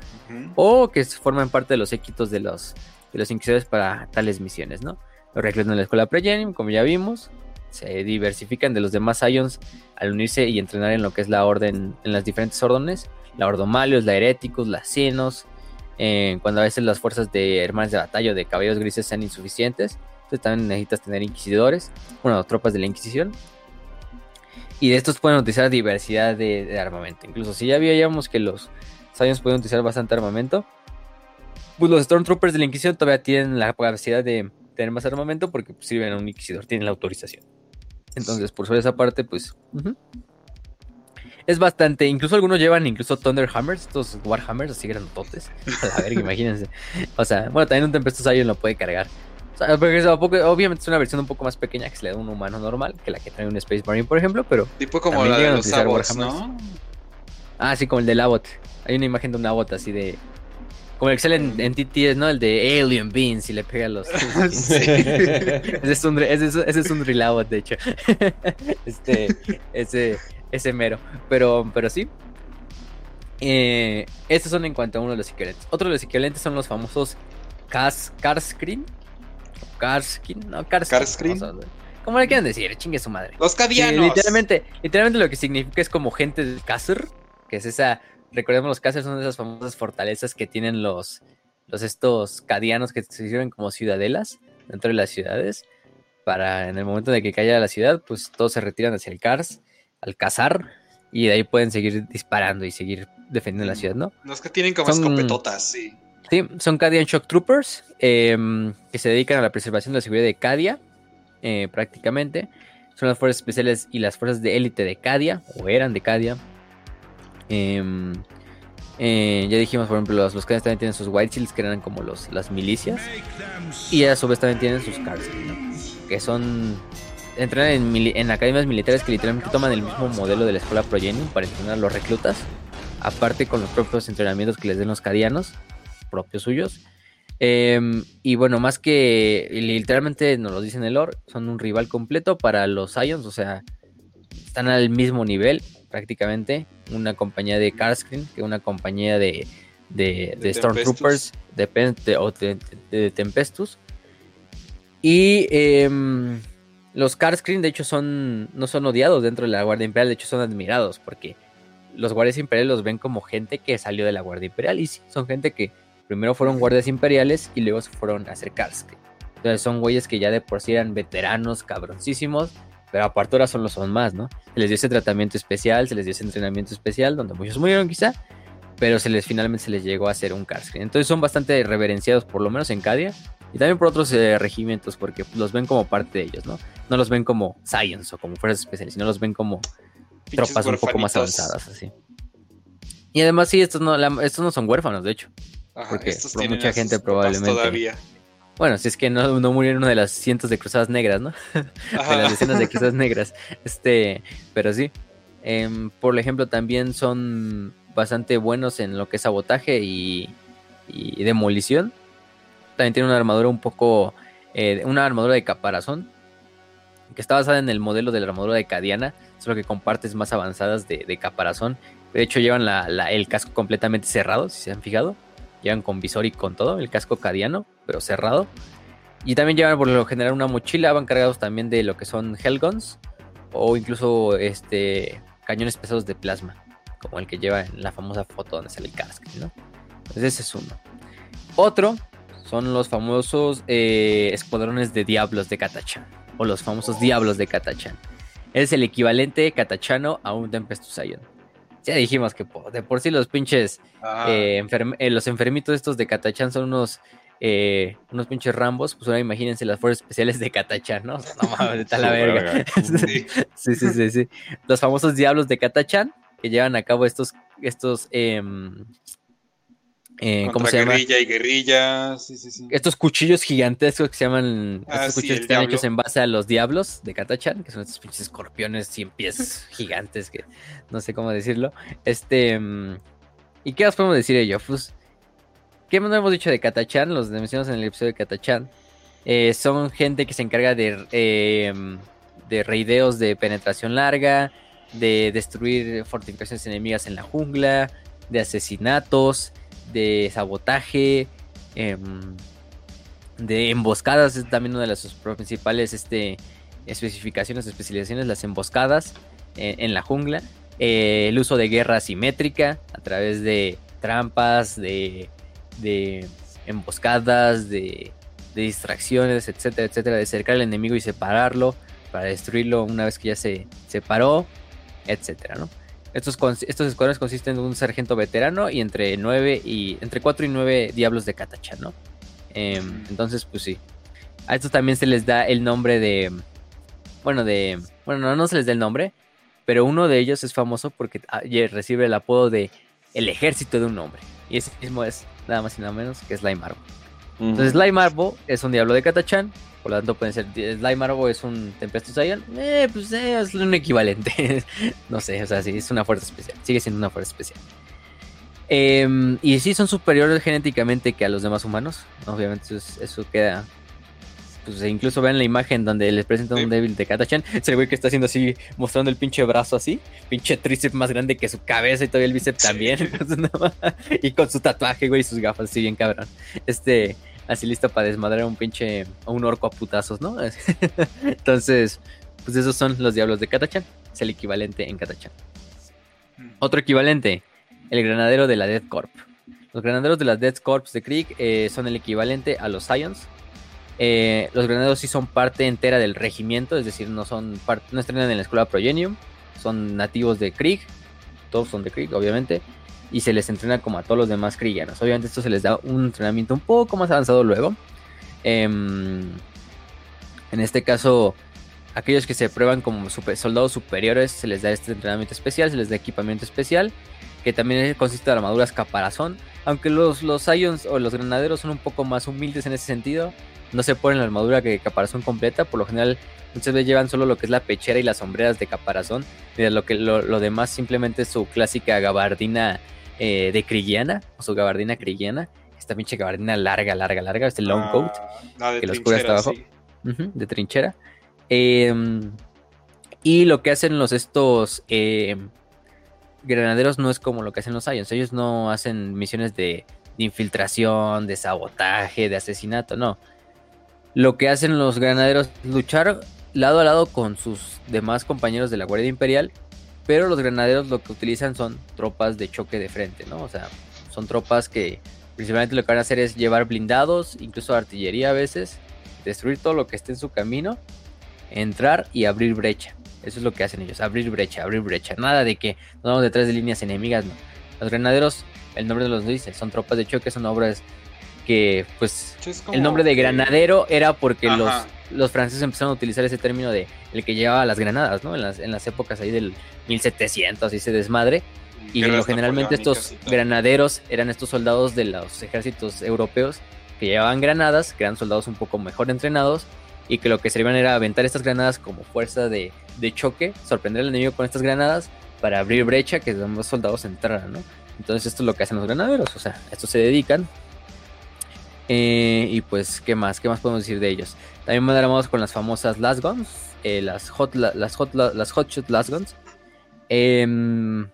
o que forman parte de los équitos de los, de los Inquisidores para tales misiones, ¿no? Los reclutan en la escuela Pregenim, como ya vimos, se diversifican de los demás Ions al unirse y entrenar en lo que es la orden, en las diferentes órdenes, la Ordomalios, la Heréticos, la Cenos, eh, cuando a veces las fuerzas de hermanos de batalla o de caballeros grises sean insuficientes, también necesitas tener inquisidores, bueno, tropas de la Inquisición. Y de estos pueden utilizar diversidad de, armamento. Incluso si ya veíamos que los Ions pueden utilizar bastante armamento, pues los Stormtroopers de la Inquisición todavía tienen la capacidad de tener más armamento porque pues, sirven a un Inquisidor, tienen la autorización. Entonces, por sobre esa parte, pues. Es bastante. Incluso algunos llevan incluso Thunder Hammers, estos Warhammers así grandotes. A verga, imagínense. O sea, bueno, también un Tempestus Ion lo puede cargar. Porque poco- obviamente es una versión un poco más pequeña que se le da a un humano normal, que la que trae un Space Marine, por ejemplo, pero. Tipo como la de los Warhammers. ¿no? Ah, sí, como el del Abbott. Hay una imagen de un Abbott así de. Como el que sale en, en TTS, ¿no? El de Alien Beans y le pega a los. [laughs] Sí. [laughs] ese es un, ese es, ese es un Drill Abbott, de hecho. [laughs] este, ese, ese mero. Pero, pero sí. Eh, estos son en cuanto a uno de los equivalentes. Otro de los equivalentes son los famosos Cas, Carscreen. Carskin, no, a ver. ¿Cómo le quieren decir? Chingue su madre. Los Que cadianos. literalmente, literalmente lo que significa es como gente del Cácer, que es esa, recordemos los Cácer son esas famosas fortalezas que tienen los, los estos cadianos que se sirven como ciudadelas dentro de las ciudades, para en el momento de que caiga la ciudad, pues todos se retiran hacia el Cars, al cazar, y de ahí pueden seguir disparando y seguir defendiendo la ciudad, ¿no? Los que tienen como Son- escopetotas, sí. Sí, son Cadian Shock Troopers em, que se dedican a la preservación de la seguridad de Cadia, eh, prácticamente. Son las fuerzas especiales y las fuerzas de élite de Cadia, o eran de Cadia. Em, eh, ya dijimos, por ejemplo, los, los Cadians también tienen sus White Shields, que eran como las milicias. Y a su vez también tienen sus Cars, ¿no? que son. Entrenan en, en academias militares que literalmente toman el mismo modelo de la escuela Progenium para entrenar a los reclutas. Aparte con los propios entrenamientos que les den los cadianos, propios suyos. Em, y bueno, más que literalmente nos lo dicen el lore, son un rival completo para los Ions, o sea, están al mismo nivel prácticamente. Una compañía de Carscreen que una compañía de, de, De Stormtroopers de, o de- de Tempestus. Y em, los Carscreen, de hecho, son no son odiados dentro de la Guardia Imperial, de hecho, son admirados porque los guardias imperiales los ven como gente que salió de la Guardia Imperial. Y sí, son gente que primero fueron guardias imperiales y luego se fueron a hacer Carscreen. Entonces son güeyes que ya de por sí eran veteranos, cabroncísimos, pero aparte ahora son los son más, ¿no? Se les dio ese tratamiento especial, se les dio ese entrenamiento especial, donde muchos murieron quizá, pero se les finalmente se les llegó a hacer un Carscreen. Entonces son bastante reverenciados, por lo menos en Cadia, y también por otros eh, regimientos, porque los ven como parte de ellos, ¿no? No los ven como Science o como fuerzas especiales, sino los ven como Pinches tropas un poco más avanzadas, así. Y además, sí, estos no, la- estos no son huérfanos, de hecho. Ajá, Porque estos por tienen mucha gente probablemente- Todavía. Bueno, si es que no, no murieron una de las cientos de cruzadas negras, ¿no? [laughs] de las decenas de cruzadas [laughs] negras. Este, pero sí. Em, por ejemplo, también son bastante buenos en lo que es sabotaje y, y demolición. También tiene una armadura un poco. eh, una armadura de caparazón. Que está basada en el modelo de la armadura de Cadiana. Solo que con partes más avanzadas de, de caparazón. De hecho, llevan la- la- el casco completamente cerrado, si se han fijado. Llevan con visor y con todo, el casco cadiano, pero cerrado. Y también llevan por lo general una mochila, van cargados también de lo que son Hellguns o incluso este cañones pesados de plasma, como el que lleva en la famosa foto donde sale el casco, ¿no? Entonces ese es uno. Otro son los famosos eh, escuadrones de diablos de Katachan, o los famosos diablos de Katachan. Es el equivalente katachano a un Tempestus Ion. Ya dijimos que po- de por sí los pinches eh, enferm- eh, los enfermitos estos de Katachan son unos eh, unos pinches rambos, pues ahora imagínense las fuerzas especiales de Katachan, ¿no? No mames, [laughs] está la verga. [laughs] Sí. sí, sí, sí. Los famosos diablos de Katachan que llevan a cabo estos, estos, em, eh, ¿cómo se llama? guerrilla y guerrilla. Sí, sí, sí. Estos cuchillos gigantescos que se llaman. Ah, estos cuchillos que están diablo. hechos en base a los diablos de Katachan, que son estos pinches escorpiones 100 pies [laughs] gigantes, que no sé cómo decirlo. Este. mm, ¿Y qué más podemos decir de ello? Pues. ¿Qué no hemos dicho de Katachan? Los mencionamos en el episodio de Katachan. Eh, son gente que se encarga de. eh, de reideos de penetración larga. De destruir fortificaciones enemigas en la jungla. De asesinatos. De sabotaje. em, de emboscadas es también una de sus principales este, especificaciones, especializaciones, las emboscadas en, en la jungla. Eh, el uso de guerra asimétrica a través de trampas, de, de emboscadas, de, de distracciones, etcétera, etcétera, de cercar al enemigo y separarlo para destruirlo una vez que ya se separó, etcétera, ¿no? Estos, estos escuadrones consisten en un sargento veterano y entre nueve y entre 4 y 9 diablos de Katachan, ¿no? Em, entonces, pues sí. A estos también se les da el nombre de. Bueno, de. Bueno, no, no se les da el nombre. Pero uno de ellos es famoso porque ah, recibe el apodo de El ejército de un hombre. Y ese mismo es nada más y nada menos que Slime Arbo. Entonces, Slime Arbo es un diablo de Katachan. Por lo tanto, pueden ser. Slime Arbo es un Tempestus Ion. Eh, pues eh, es un equivalente. [laughs] no sé, o sea, sí, es una fuerza especial. Sigue siendo una fuerza especial. Em, y sí, son superiores genéticamente que a los demás humanos. Obviamente, eso, es- eso queda. Pues e incluso vean la imagen donde les presentan Sí. un débil de Katachan. El güey que está haciendo así, mostrando el pinche brazo así. Pinche tríceps más grande que su cabeza y todavía el bíceps Sí. también. Entonces, no ma- y con su tatuaje, güey, y sus gafas, así bien cabrón. Este, así listo para desmadrar a un pinche, a un orco a putazos, ¿no? [laughs] Entonces, pues esos son los diablos de Katachan. Es el equivalente en Katachan. Otro equivalente, el granadero de la Death Corp. Los granaderos de la Death Corps de Krieg eh, son el equivalente a los Scions. Eh, los granaderos sí son parte entera del regimiento, es decir, no son no estrenan en la escuela Progenium, son nativos de Krieg, todos son de Krieg, obviamente, y se les entrena como a todos los demás Kriegianos. Obviamente, esto se les da un entrenamiento un poco más avanzado luego. Em, en este caso, aquellos que se prueban como soldados superiores se les da este entrenamiento especial, se les da equipamiento especial, que también consiste de armaduras caparazón. Aunque los, los Ions o los granaderos son un poco más humildes en ese sentido, no se ponen la armadura que caparazón completa. Por lo general, muchas veces llevan solo lo que es la pechera y las sombreras de caparazón. Y lo, que, lo, lo demás simplemente es su clásica gabardina eh, de Krigiana, o su gabardina Krigiana, esta pinche gabardina larga, larga, larga, este long Ah, coat la que los cubre hasta abajo. sí. de trinchera. Em, y lo que hacen los estos em, granaderos no es como lo que hacen los Ions. Ellos no hacen misiones de, de infiltración, de sabotaje, de asesinato, no. Lo que hacen los granaderos es luchar lado a lado con sus demás compañeros de la Guardia Imperial, pero los granaderos lo que utilizan son tropas de choque de frente, ¿no? O sea, son tropas que principalmente lo que van a hacer es llevar blindados, incluso artillería a veces, destruir todo lo que esté en su camino, entrar y abrir brecha. Eso es lo que hacen ellos, abrir brecha, abrir brecha. Nada de que nos vamos detrás de líneas enemigas, no. Los granaderos, el nombre de los dice, son tropas de choque, son obras que pues como el nombre de granadero era porque los, Ajá. los franceses empezaron a utilizar ese término de el que llevaba las granadas, ¿no? En las, en las épocas ahí del 1700 y ese desmadre. Y lo, generalmente estos granaderos eran estos soldados de los ejércitos europeos que llevaban granadas, que eran soldados un poco mejor entrenados y que lo que servían era aventar estas granadas como fuerza de, de choque, sorprender al enemigo con estas granadas para abrir brecha que los soldados entraran, ¿no? Entonces esto es lo que hacen los granaderos, o sea, a esto se dedican. Eh, y pues, ¿qué más? ¿Qué más podemos decir de ellos? También mandaremos con las famosas Last Guns, eh, las, hot, la- las, hot, la- las Hot Shot Last Guns. Em,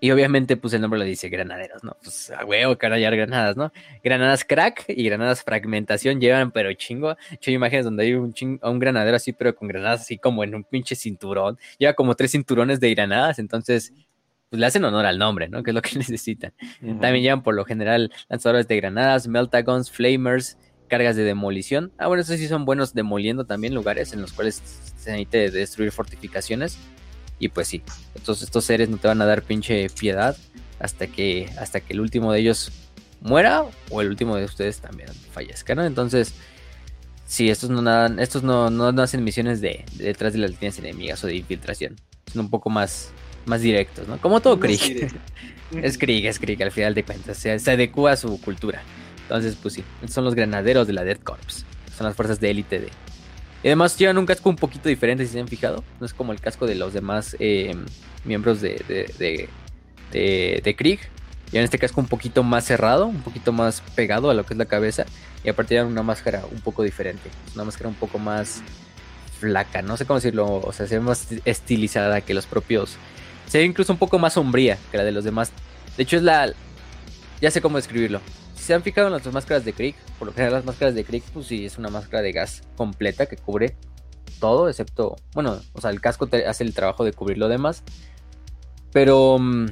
y obviamente, pues el nombre le dice granaderos, ¿no? Pues a huevo que granadas, ¿no? Granadas crack y granadas fragmentación llevan, pero chingo. Hecho imágenes donde hay un, un granadero así, pero con granadas así como en un pinche cinturón. Lleva como tres cinturones de granadas, entonces, pues le hacen honor al nombre, ¿no? Que es lo que [laughs] necesitan. También llevan por lo general lanzadores de granadas, meltagons, flamers, cargas de demolición. Ah, bueno, esos sí son buenos demoliendo también lugares en los cuales se necesita destruir fortificaciones. Y pues sí, estos, estos seres no te van a dar pinche piedad hasta que, hasta que el último de ellos muera o el último de ustedes también fallezca, ¿no? Entonces, sí, estos no nadan, estos no, no, no hacen misiones de, de detrás de las líneas enemigas o de infiltración. Son un poco más, más directos, ¿no? Como todo Krieg. [laughs] Es Krieg, es Krieg, al final de cuentas. Se, se adecua a su cultura. Entonces, pues sí, son los granaderos de la Dead Corps. Son las fuerzas de élite de. Y además llevan un casco un poquito diferente, si se han fijado. No es como el casco de los demás eh, miembros de, de, de, de, de Krieg. Llevan este casco un poquito más cerrado, un poquito más pegado a lo que es la cabeza. Y aparte llevan una máscara un poco diferente. Una máscara un poco más flaca, no sé cómo decirlo. O sea, se ve más estilizada que los propios. Se ve incluso un poco más sombría que la de los demás. De hecho, es la. Ya sé cómo describirlo. Si se han fijado en las máscaras de Krieg, por lo general las máscaras de Krieg, pues sí, es una máscara de gas completa que cubre todo, excepto. Bueno, o sea, el casco hace el trabajo de cubrir lo demás. Pero. mm,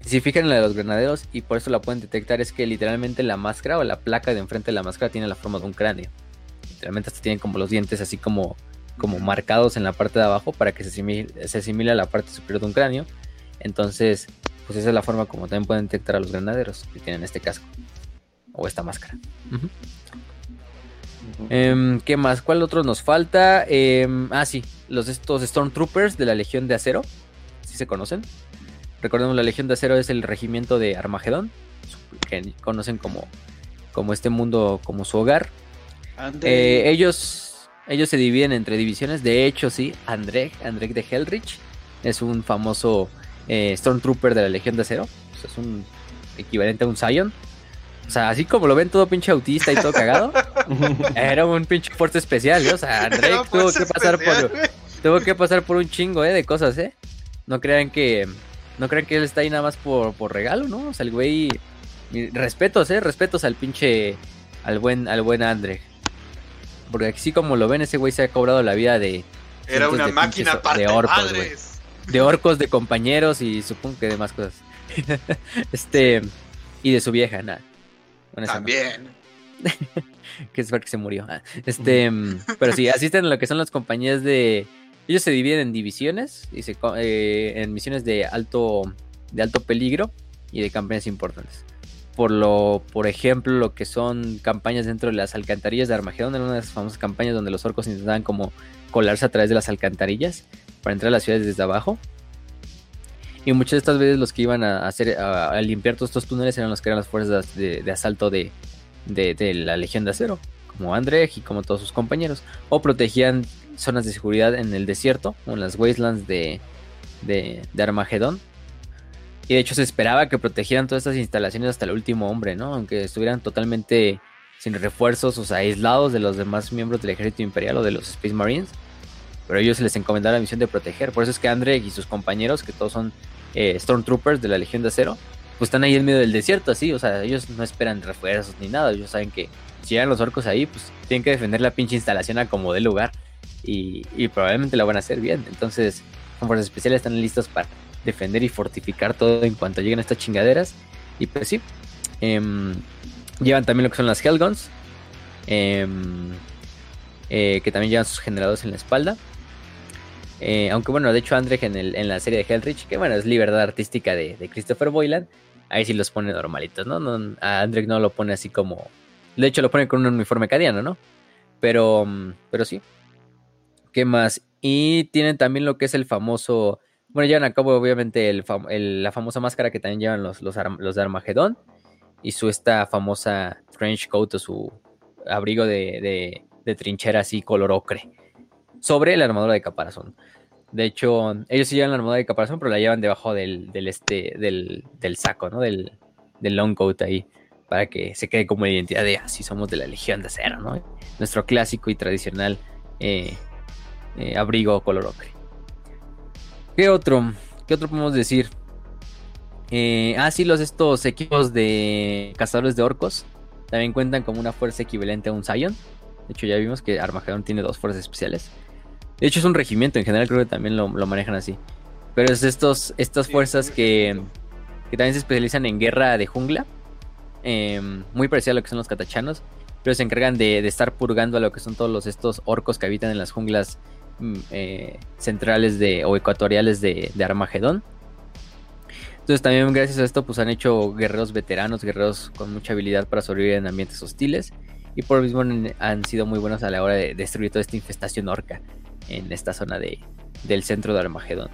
si fijan en la de los granaderos, y por eso la pueden detectar, es que literalmente la máscara o la placa de enfrente de la máscara tiene la forma de un cráneo. Literalmente hasta tienen como los dientes así como, como marcados en la parte de abajo para que se asimile, se asimile a la parte superior de un cráneo. Entonces, pues esa es la forma como también pueden detectar a los granaderos que tienen este casco o esta máscara. Em, ¿Qué más? ¿Cuál otro nos falta? Em, ah, sí, los estos Stormtroopers de la Legión de Acero. ¿Sí se conocen? Recordemos, la Legión de Acero es el regimiento de Armagedón, que conocen como, como este mundo, como su hogar. Eh, ellos, ellos se dividen entre divisiones. De hecho, sí, André, André de Hellrich es un famoso eh, Stormtrooper de la Legión de Acero. O sea, es un equivalente a un Zion. O sea, así como lo ven todo pinche autista y todo cagado, [laughs] era un pinche fuerza especial, ¿eh? O sea, André Era tuvo que pasar especial, por, güey. tuvo que pasar por un chingo, ¿eh? De cosas, ¿eh? No crean que, no crean que él está ahí nada más por, por regalo, ¿no? O sea, el güey, respetos, ¿eh? Respetos al pinche, al buen, al buen André. Porque así como lo ven, ese güey se ha cobrado la vida de, Era una de máquina pinches- parte de orcos, güey. de orcos, de compañeros y supongo que de más cosas. [laughs] este, y de su vieja, nada. Esa no, También. [laughs] que es porque se murió. Ah, Este, mm, pero sí, asisten a lo que son las compañías de. Ellos se dividen en divisiones y se, eh, en misiones de alto, de alto peligro y de campañas importantes. Por lo, por ejemplo, lo que son campañas dentro de las alcantarillas de Armagedón, era una de esas famosas campañas donde los orcos intentaban como colarse a través de las alcantarillas para entrar a las ciudades desde abajo. Y muchas de estas veces los que iban a hacer a, limpiar todos estos túneles eran los que eran las fuerzas de, asalto de, de, de la Legión de Acero, como Andrej y como todos sus compañeros, o protegían zonas de seguridad en el desierto o en las wastelands de, de, de Armagedón. Y de hecho se esperaba que protegieran todas estas instalaciones hasta el último hombre, ¿no? Aunque estuvieran totalmente sin refuerzos, o sea, aislados de los demás miembros del ejército imperial o de los Space Marines. Pero ellos se les encomendaba la misión de proteger. Por eso es que Andre y sus compañeros, que todos son eh, Stormtroopers de la Legión de Acero, pues están ahí en medio del desierto, así. O sea, ellos no esperan refuerzos ni nada. Ellos saben que si llegan los orcos ahí, pues tienen que defender la pinche instalación a como de lugar. Y, y probablemente la van a hacer bien. Entonces, con fuerzas especiales están listos para defender y fortificar todo en cuanto lleguen estas chingaderas. Y pues sí, em, llevan también lo que son las Hellguns, em, eh, que también llevan sus generadores en la espalda. Eh, aunque bueno, de hecho Andrej en, en, la serie de Hellrich, que bueno, es libertad artística de, Christopher Boylan, ahí sí los pone normalitos, ¿no? no no lo pone así como... De hecho lo pone con un uniforme cadiano, ¿no? Pero, pero sí. ¿Qué más? Y tienen también lo que es el famoso bueno, llevan a cabo obviamente la famosa máscara que también llevan los, los, de Armagedón y su esta famosa trench coat o su abrigo de, trinchera así color ocre sobre la armadura de caparazón. De hecho, ellos sí llevan la armadura de caparazón, pero la llevan debajo del, este, del, saco, ¿no? Del, long coat ahí, para que se quede como identidad de así ah, somos de la Legión de Acero, ¿no? Nuestro clásico y tradicional eh, eh, abrigo color ocre. ¿Qué otro? ¿Qué otro podemos decir? Eh, ah, sí, los estos equipos de cazadores de orcos también cuentan como una fuerza equivalente a un Zion. De hecho, ya vimos que Armageddon tiene dos fuerzas especiales. De hecho, es un regimiento, en general creo que también lo, manejan así. Pero es estos, estas fuerzas que, que, también se especializan en guerra de jungla. Em, muy parecido a lo que son los catachanos. Pero se encargan de, de, estar purgando a lo que son todos los, estos orcos que habitan en las junglas eh, centrales de, o ecuatoriales de, Armagedón. Entonces también gracias a esto pues han hecho guerreros veteranos, guerreros con mucha habilidad para sobrevivir en ambientes hostiles y por lo mismo han sido muy buenos a la hora de destruir toda esta infestación orca en esta zona de, del centro de Armagedón,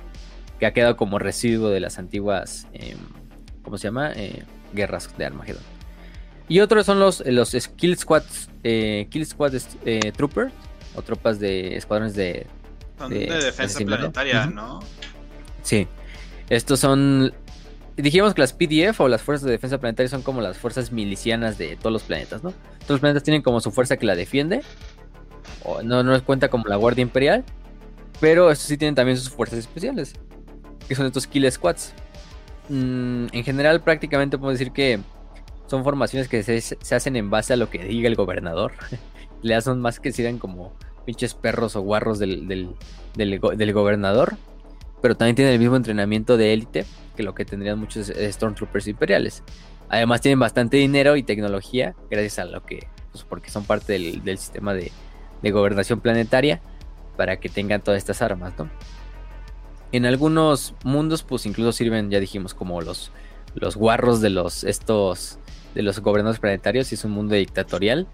que ha quedado como residuo de las antiguas, em, ¿cómo se llama? Eh, guerras de Armagedón. Y otros son los, los Kill eh, Kill Squad Troopers, o tropas de escuadrones de son de, defensa planetaria, ¿no? Sí. Estos son. Dijimos que las PDF o las fuerzas de defensa planetaria son como las fuerzas milicianas de todos los planetas, ¿no? Todos los planetas tienen como su fuerza que la defiende. O no, no cuenta como la Guardia Imperial. Pero estos sí tienen también sus fuerzas especiales. Que son estos Kill Squads. Mm, en general, prácticamente podemos decir que son formaciones que se, se, hacen en base a lo que diga el gobernador. [laughs] Le hacen más que sirven como pinches perros o guarros del, del, gobernador, pero también tienen el mismo entrenamiento de élite que lo que tendrían muchos Stormtroopers imperiales. Además tienen bastante dinero y tecnología, gracias a lo que, pues porque son parte del, sistema de, gobernación planetaria, para que tengan todas estas armas, ¿no? En algunos mundos, pues incluso sirven, ya dijimos, como los, los guarros de los estos de los gobernadores planetarios, y es un mundo dictatorial.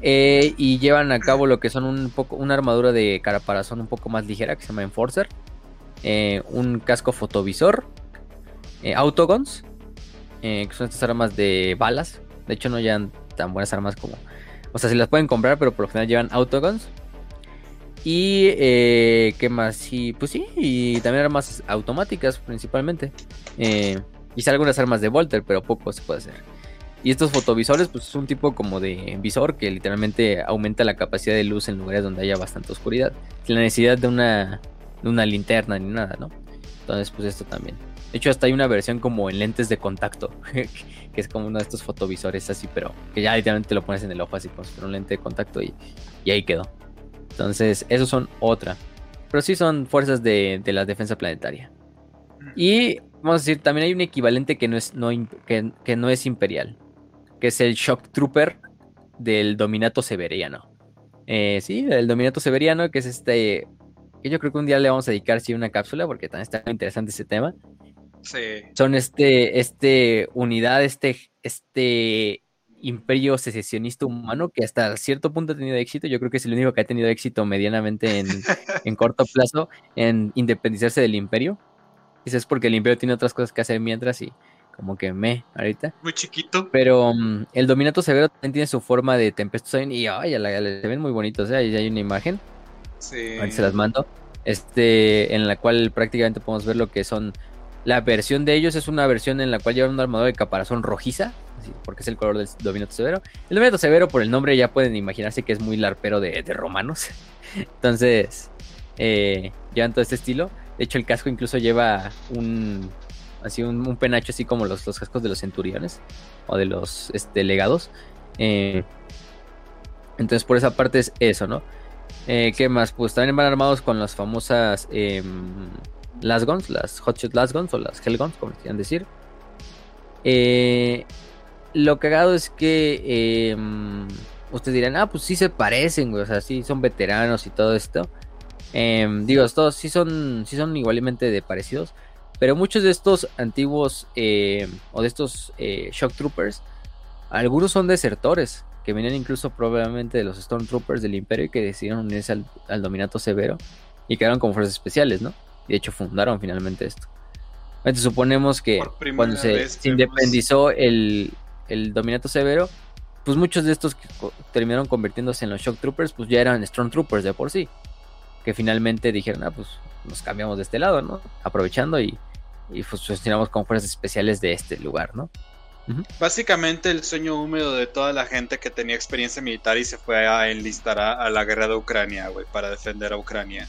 Eh, y llevan a cabo lo que son un poco una armadura de caraparazón un poco más ligera que se llama Enforcer, eh, un casco fotovisor, eh, autoguns, que son estas armas de balas. De hecho no llevan tan buenas armas como, o sea, se las pueden comprar, pero por lo general llevan autoguns. Y qué más, y pues sí, y también armas automáticas principalmente. y algunas armas de Volter, pero poco se puede hacer. Y estos fotovisores, pues es un tipo como de visor que literalmente aumenta la capacidad de luz en lugares donde haya bastante oscuridad. Sin la necesidad de una, de una linterna ni nada, ¿no? Entonces, pues esto también. De hecho, hasta hay una versión como en lentes de contacto, [laughs] que es como uno de estos fotovisores así, pero que ya literalmente lo pones en el ojo así como si fuera un lente de contacto y, y ahí quedó. Entonces, esos son otra. Pero sí son fuerzas de, de la defensa planetaria. Y vamos a decir, también hay un equivalente que no es, no, que, que no es imperial que es el Shock Trooper del Dominato Severiano. Eh, sí, el Dominato Severiano, que es este. Que yo creo que un día le vamos a dedicar sí una cápsula, porque también está interesante ese tema. Sí. Son este, este unidad, este, este imperio secesionista humano que hasta cierto punto ha tenido éxito. Yo creo que es el único que ha tenido éxito medianamente en, [laughs] en corto plazo en independizarse del imperio. Eso es porque el imperio tiene otras cosas que hacer mientras y como que me ahorita. Muy chiquito. Pero mm, el Dominato Severo también tiene su forma de Tempest y ay, se ven muy bonitos, ¿eh? ahí hay una imagen. Sí. Ahí se las mando. Este, en la cual prácticamente podemos ver lo que son La versión de ellos es una versión en la cual llevan un armadura de caparazón rojiza, así, porque es el color del Dominato Severo. El Dominato Severo, por el nombre, ya pueden imaginarse que es muy larpero de, de romanos. [laughs] Entonces, eh, llevan todo este estilo. De hecho, el casco incluso lleva un así un, un penacho así como los, los cascos de los centuriones o de los este, legados. Eh, entonces, por esa parte es eso, ¿no? Eh, ¿Qué más? Pues también van armados con las famosas eh, las guns, las hotshot las guns o las hell guns, como quieran decir. Eh, lo cagado es que em, ustedes dirán, ah, pues sí se parecen, güey, o sea, sí son veteranos y todo esto. Em, digo, todos sí son, sí son igualmente de parecidos, pero muchos de estos antiguos eh, o de estos eh, Shock Troopers, algunos son desertores, que venían incluso probablemente de los Stormtroopers del Imperio y que decidieron unirse al, al Dominato Severo y quedaron como fuerzas especiales, ¿no? Y de hecho fundaron finalmente esto. Entonces suponemos que cuando se, independizó el, el Dominato Severo, pues muchos de estos que co- terminaron convirtiéndose en los Shock Troopers, pues ya eran Stormtroopers de por sí. Que finalmente dijeron, ah, pues nos cambiamos de este lado, ¿no? Aprovechando y, y pues funcionamos como fuerzas especiales de este lugar, ¿no? Básicamente el sueño húmedo de toda la gente que tenía experiencia militar y se fue a enlistar a, a la guerra de Ucrania, güey, para defender a Ucrania.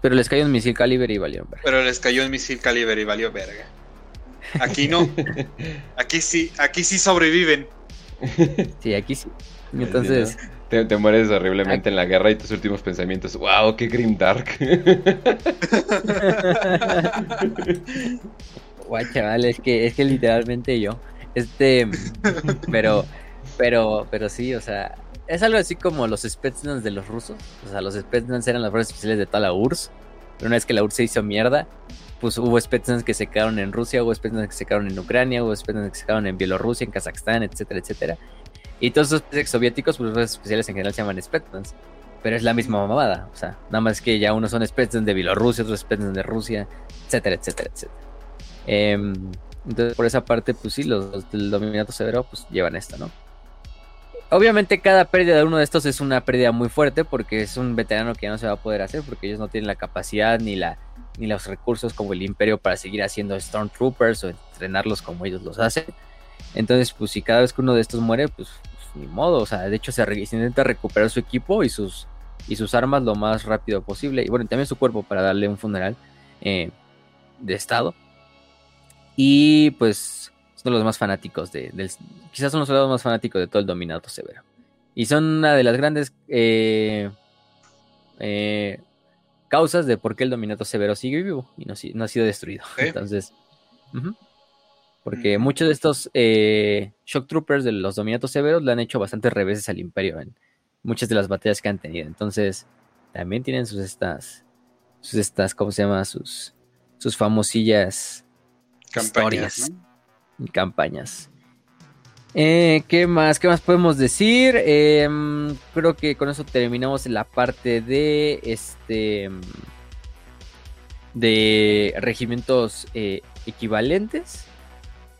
Pero les cayó un misil caliber y valieron verga. Pero les cayó un misil caliber y valió verga. Aquí no. [laughs] Aquí sí, aquí sí sobreviven. Sí, aquí sí. Entonces, Te, te mueres horriblemente en la guerra y tus últimos pensamientos, wow, qué grim dark. [laughs] guay, chaval, es que, es que literalmente yo. Este, pero, pero, pero sí, o sea, es algo así como los Spetsnaz de los rusos. O sea, los Spetsnaz eran las fuerzas especiales de toda la URSS. Pero una vez que la URSS se hizo mierda, pues hubo Spetsnaz que se quedaron en Rusia, hubo Spetsnaz que se quedaron en Ucrania, hubo Spetsnaz que se quedaron en Bielorrusia, en Kazajstán, etcétera, etcétera. Y todos esos ex soviéticos, pues los especiales en general se llaman Spetsnaz. Pero es la misma mamada. O sea, nada más que ya unos son Spetsnaz de Bielorrusia, otros Spetsnaz de Rusia, etcétera, etcétera, etcétera. Em, entonces, por esa parte, pues sí, los, los del Dominato Severo, pues llevan esto, ¿no? Obviamente, cada pérdida de uno de estos es una pérdida muy fuerte porque es un veterano que ya no se va a poder hacer porque ellos no tienen la capacidad ni, la, ni los recursos como el Imperio para seguir haciendo Stormtroopers o entrenarlos como ellos los hacen. Entonces, pues si cada vez que uno de estos muere, pues, ni modo. O sea, de hecho se, re- se intenta recuperar su equipo y sus, y sus armas lo más rápido posible. Y bueno, también su cuerpo para darle un funeral eh, de estado. Y pues son los más fanáticos de, del... Quizás son los soldados más fanáticos de todo el Dominato Severo. Y son una de las grandes eh, eh, causas de por qué el Dominato Severo sigue vivo y no, no ha sido destruido. Entonces... ujú. Porque muchos de estos eh, Shock Troopers de los Dominatos Severos le han hecho bastantes reveses al Imperio en muchas de las batallas que han tenido. Entonces, también tienen sus estas, sus estas, ¿cómo se llama? Sus, sus famosillas Campañas, Historias. ¿no? campañas. Eh, ¿Qué más? ¿Qué más podemos decir? Em, creo que con eso terminamos la parte de este de regimientos eh, equivalentes.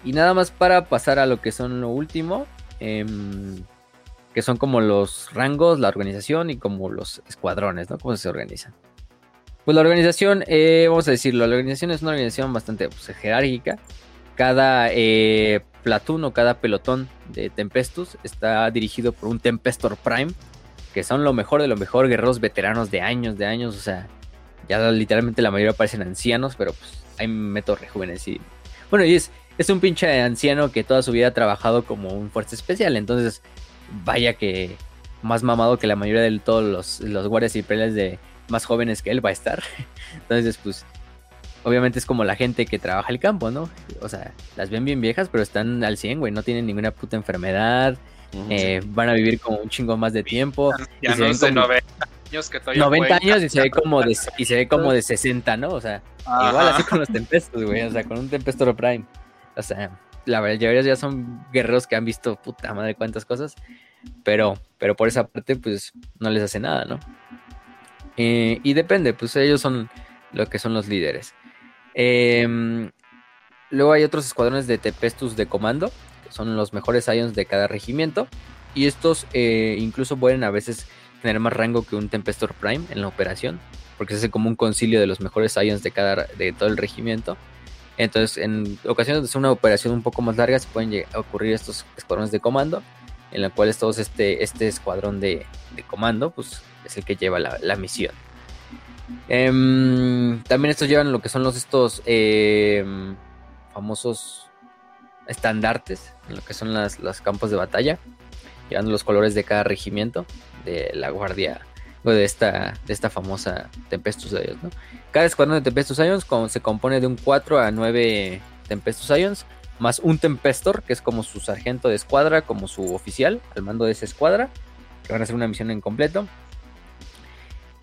Y nada más para pasar a lo que son lo último. em, que son como los rangos, la organización y como los escuadrones, ¿no? Cómo se organizan. Pues la organización, eh, vamos a decirlo, la organización es una organización bastante pues, jerárquica. Cada eh, o cada pelotón de Tempestus está dirigido por un Tempestor Prime, que son lo mejor de lo mejor, guerreros veteranos de años, de años, o sea, ya literalmente la mayoría parecen ancianos, pero pues hay métodos rejuvenecidos. Bueno, y es, es un pinche anciano que toda su vida ha trabajado como un fuerza especial, entonces vaya que más mamado que la mayoría de todos los, los guardias imperiales de más jóvenes que él va a estar. [laughs] Entonces, pues, obviamente es como la gente que trabaja el campo, ¿no? O sea, las ven bien viejas, pero están al 100, güey, no tienen ninguna puta enfermedad, eh, van a vivir como un chingo más de tiempo. Ya Y se no como- 90 años que todavía 90 pueden años y se ve como de, y se ve como de 60, ¿no? O sea, igual así con los Tempestos, güey, o sea, con un Tempestor Prime. O sea, la mayoría ya son guerreros que han visto puta madre cuántas cosas, pero, pero por esa parte, pues, no les hace nada, ¿no? Eh, y depende, pues ellos son lo que son los líderes. Em, luego hay otros escuadrones de Tempestus de comando, que son los mejores Ions de cada regimiento. Y estos eh, incluso pueden a veces tener más rango que un Tempestor Prime en la operación, porque se hace como un concilio de los mejores Ions de, cada, de todo el regimiento. Entonces, en ocasiones de una operación un poco más larga, se pueden ocurrir estos escuadrones de comando, en los cuales todos este, este escuadrón de, comando, pues es el que lleva la, misión. Em, también estos llevan lo que son los estos em, famosos estandartes, en lo que son las, los campos de batalla, llevando los colores de cada regimiento de la guardia de esta, de esta famosa Tempestus Ions. ¿no? Cada escuadrón de Tempestus Ions se compone de un 4 a 9 Tempestus Ions, más un Tempestor, que es como su sargento de escuadra, como su oficial, al mando de esa escuadra, que van a hacer una misión en completo.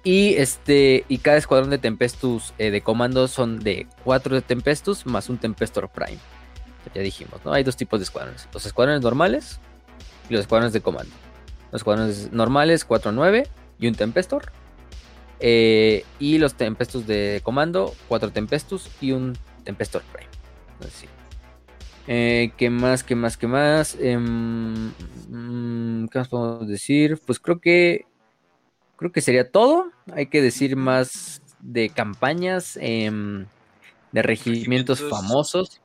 Y este. Y cada escuadrón de Tempestus eh, de comando son de 4 de Tempestus más un Tempestor Prime. Ya dijimos, ¿no? Hay dos tipos de escuadrones. Los escuadrones normales y los escuadrones de comando. Los escuadrones normales 4 a 9 y un Tempestor. Eh, y los Tempestus de comando, 4 Tempestus y un Tempestor Prime. Así. Eh, ¿Qué más? ¿Qué más? ¿Qué más? Em, mm, ¿Qué más podemos decir? Pues creo que. Creo que sería todo. Hay que decir más de campañas. Em, de regimientos, famosos.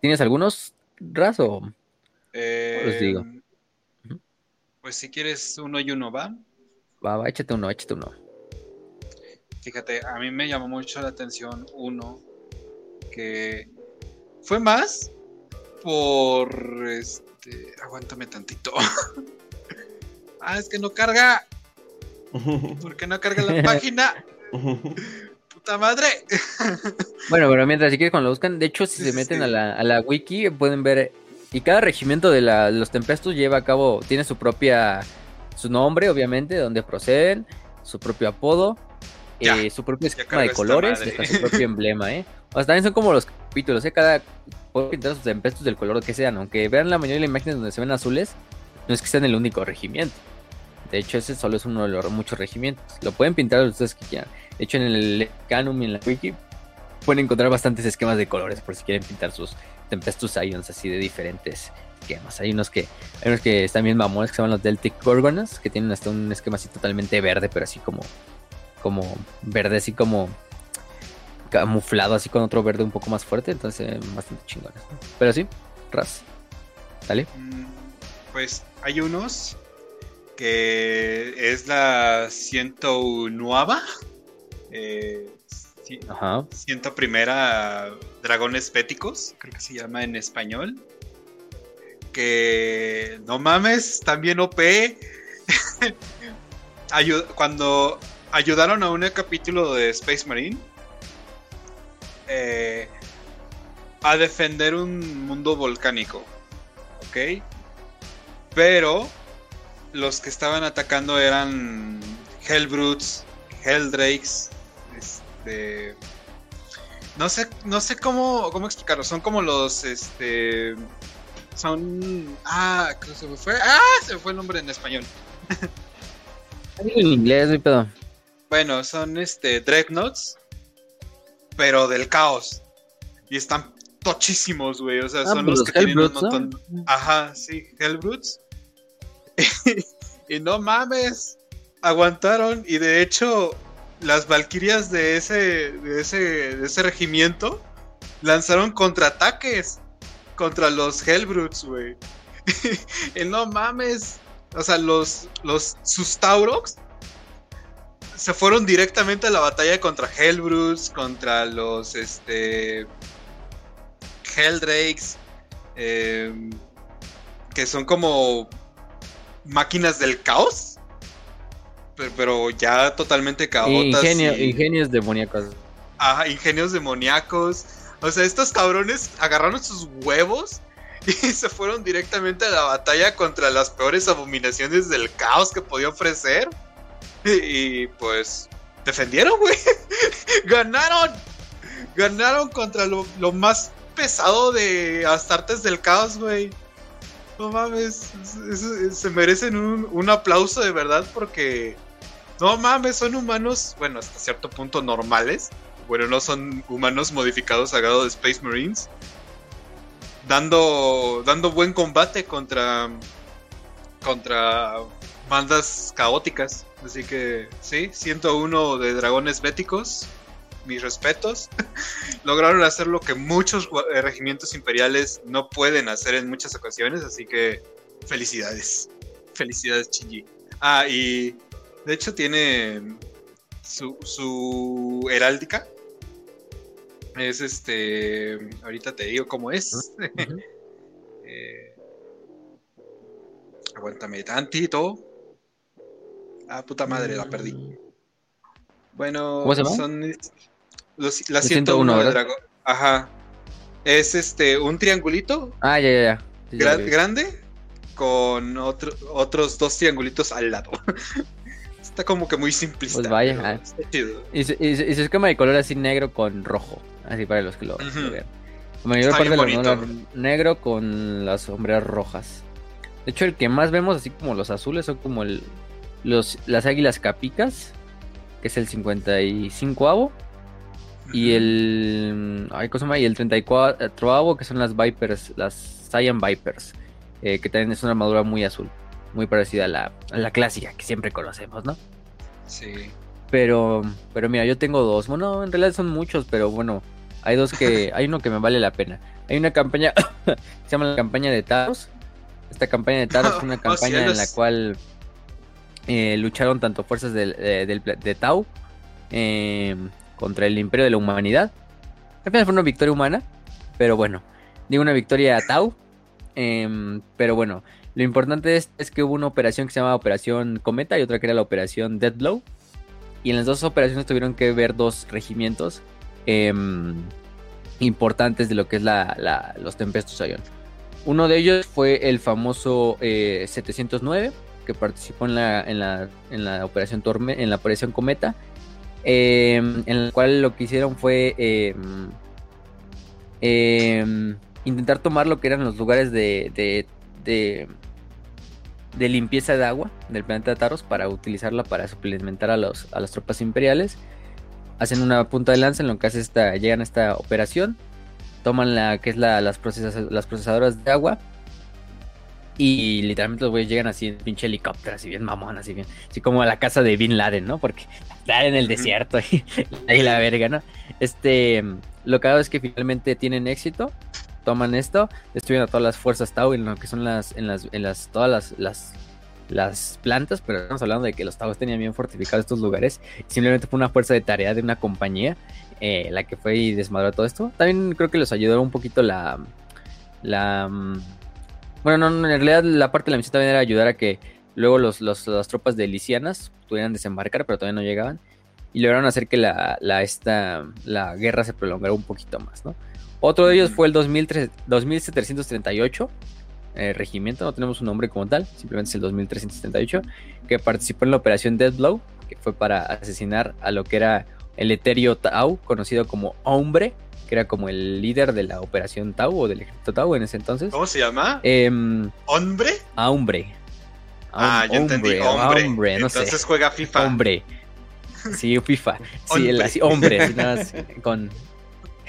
¿Tienes algunos, Raz? O... Eh, digo? Pues si quieres uno y uno, ¿va? Va, va, échate uno, échate uno. Fíjate, a mí me llamó mucho la atención uno que fue más por este. Aguántame tantito. [laughs] ah, es que no carga. [laughs] ¿Por qué no carga la página? [laughs] Puta madre. bueno, pero mientras si quieres cuando lo buscan, de hecho, si se meten a la, a la wiki, pueden ver y cada regimiento de, los Tempestos lleva a cabo, tiene su propia, su nombre, obviamente, de donde proceden, su propio apodo, eh, su propio esquema de colores, su propio emblema, ¿eh? O sea, también son como los capítulos, ¿eh? Cada puede pintar sus Tempestos del color que sean, aunque vean la mayoría de las imágenes donde se ven azules, no es que sean el único regimiento. De hecho, ese solo es uno de los muchos regimientos. Lo pueden pintar ustedes que quieran. De hecho, en el Canum y en la Wiki pueden encontrar bastantes esquemas de colores por si quieren pintar sus Tempestus Ions así de diferentes esquemas. Hay unos que hay unos que están bien mamones que se llaman los Deltic Gorgonas, que tienen hasta un esquema así totalmente verde, pero así como como verde así como camuflado así con otro verde un poco más fuerte, entonces bastante chingones. Pero sí, Ras. Dale. Mm, pues hay unos que es la 101 eh, Siento primera Dragones Péticos, creo que se llama en español. Que no mames, también OP. [laughs] Cuando ayudaron a un capítulo de Space Marine eh, a defender un mundo volcánico. ¿Ok? Pero los que estaban atacando eran Hellbrutes, Helldrakes, no sé, no sé cómo, cómo explicarlo. Son como los, este, son, ah, se me fue, ah, se me fue el nombre en español. [laughs] en inglés, mi pedo. Bueno, son, este, Dreadnoughts, pero del caos. Y están tochísimos, güey. O sea, ah, son pues los, que tienen un montón. Ajá, sí, Hellbrutes. [laughs] y no mames, aguantaron. Y de hecho, las Valquirias de ese, de ese, de ese regimiento lanzaron contraataques contra los Hellbrutes, güey. [laughs] no mames. O sea, los, los sus Taurox se fueron directamente a la batalla contra Hellbrutes, contra los este Helldrakes, em, que son como máquinas del caos pero ya totalmente caotas. Ingenios demoníacos. Ajá, ingenios demoníacos. O sea, estos cabrones agarraron sus huevos [laughs] y se fueron directamente a la batalla contra las peores abominaciones del caos que podía ofrecer. [laughs] Y, pues defendieron, güey. [laughs] Ganaron. Ganaron contra lo, más pesado de Astartes del caos, güey. No mames, se merecen un, un, aplauso de verdad porque no mames, son humanos, bueno, hasta cierto punto normales. Bueno, no son humanos modificados a grado de Space Marines. Dando, dando buen combate contra, contra bandas caóticas. Así que sí, 101 de dragones béticos. mis respetos. [laughs] Lograron hacer lo que muchos eh, regimientos imperiales no pueden hacer en muchas ocasiones, así que felicidades. Felicidades, Shinji. Ah, y de hecho tiene su, su heráldica. Es este. Ahorita te digo cómo es. [laughs] Eh, aguántame tantito. Ah, puta madre, la perdí. Bueno, ¿Cómo se llama? son los- la El 101 de dragón. Ajá. Es este un triangulito Ah, ya, ya, ya. Sí, grande con otro- otros dos triangulitos al lado. [laughs] Está como que muy simplista. Pues vaya, ah. Y y y de color así negro con rojo. Así para los que lo, vean. La mayor Está parte de armadura negro con las sombreras rojas. De hecho, el que más vemos, así como los azules, son como el, los, las águilas capicas, que es el 55avo. Y el. Ay, ¿cómo? Y el 34avo, que son las Vipers, las Cyan Vipers. eh, que también es una armadura muy azul. Muy parecida a la, a la clásica que siempre conocemos, ¿no? Sí. Pero, pero mira, yo tengo dos. Bueno, en realidad son muchos, pero bueno, hay dos que, [laughs] hay uno que me vale la pena. Hay una campaña, [coughs] se llama la campaña de Taros. Esta campaña de Taros fue una [laughs] campaña en la cual eh, lucharon tanto fuerzas del, eh, del de Tau eh, contra el Imperio de la Humanidad. Al final fue una victoria humana, pero bueno, digo una victoria a Tau. em, pero bueno, lo importante es, es que hubo una operación que se llama Operación Cometa y otra que era la Operación Dead Blow. Y en las dos operaciones tuvieron que ver dos regimientos em, importantes de lo que es la, los Tempestus Ion. Uno de ellos fue el famoso eh, 709, que participó en la, en la, en la operación Torme, en la operación Cometa, em, en la cual lo que hicieron fue em, intentar tomar lo que eran los lugares de, de, de limpieza de agua del planeta Taros para utilizarla para suplementar a, los, a las tropas imperiales. Hacen una punta de lanza en lo que hace esta, llegan a esta operación, toman la que es la, las, procesas- las procesadoras de agua y literalmente los güeyes llegan así en pinche helicóptero, así bien mamón, así bien, así como a la casa de Bin Laden, ¿no? Porque está en el desierto y [laughs] ahí la verga, ¿no? Este, lo que hago es que finalmente tienen éxito, toman esto, destruyen a todas las fuerzas Tau en lo que son las, en las, en las, todas las, las, plantas, pero estamos hablando de que los Tau tenían bien fortificados estos lugares, simplemente fue una fuerza de tarea de una compañía eh, la que fue y desmadró todo esto. También creo que les ayudó un poquito la, la, mm, bueno, no, en realidad la parte de la misión también era ayudar a que luego los, los- las tropas de Lisianas pudieran desembarcar, pero todavía no llegaban. Y lograron hacer que la, la, esta, la guerra se prolongara un poquito más, ¿no? Otro de ellos fue el 2003 2738 eh, regimiento, no tenemos un nombre como tal, simplemente es el 2338, que participó en la operación Deathblow, que fue para asesinar a lo que era el Eterio Tau, conocido como Hombre, que era como el líder de la operación Tau o del ejército Tau en ese entonces. ¿Cómo se llama? Em, ¿Hombre? Hombre. Ah, yo entendí. Hombre. hombre, no Entonces sé. juega FIFA. Hombre. Sí, FIFA. Sí, el Hombre. así, hombre, así nada más [laughs] con,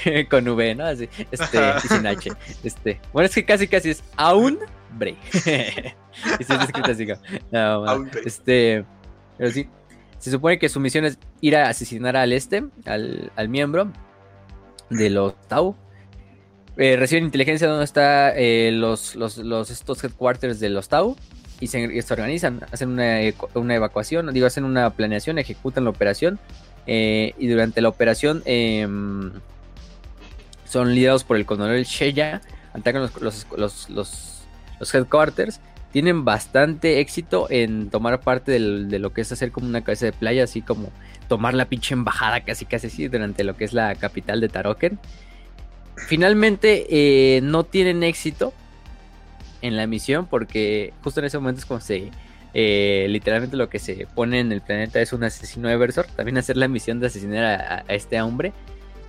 [laughs] con V, ¿no? Así, este, y sin H. Este. Bueno, es que casi casi es aún bre. [laughs] y está escrito así no. Este. Pero sí. Se supone que su misión es ir a asesinar al este, al, al miembro de los Tau. Eh, reciben inteligencia de dónde está eh, los, los, los- estos headquarters de los Tau y se, y se organizan, hacen una, una evacuación, digo, hacen una planeación, ejecutan la operación eh, y durante la operación em, son liderados por el coronel Sheya, atacan los, los, los, los- headquarters, tienen bastante éxito en tomar parte de lo que es hacer como una cabeza de playa, así como tomar la pinche embajada casi casi así durante lo que es la capital de Taroken. Finalmente eh, no tienen éxito en la misión porque justo en ese momento es como se eh, literalmente lo que se pone en el planeta es un asesino Eversor, también hacer la misión de asesinar a este hombre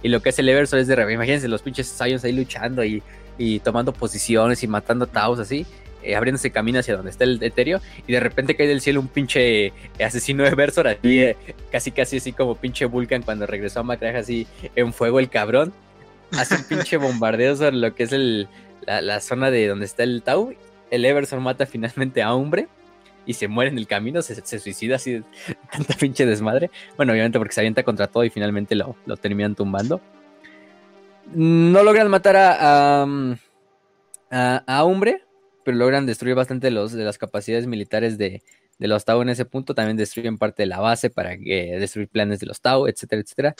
y lo que hace el Eversor es de repente, imagínense los pinches Scions ahí luchando y, y tomando posiciones y matando Taos así, eh, abriéndose camino hacia donde está el Eterio y de repente cae del cielo un pinche eh, asesino Eversor así, eh, casi casi así como pinche Vulcan cuando regresó a Macraj así en fuego el cabrón, hace un pinche bombardeo sobre lo que es el, la, la zona de donde está el Tau, el Everson mata finalmente a Hombre y se muere en el camino, se, suicida así de [laughs] tanta pinche desmadre. Bueno, obviamente porque se avienta contra todo y finalmente lo, lo terminan tumbando. No logran matar a, a, a, a Umbre, pero logran destruir bastante los, de las capacidades militares de, de los Tau en ese punto. También destruyen parte de la base para que, destruir planes de los Tau, etcétera, etcétera.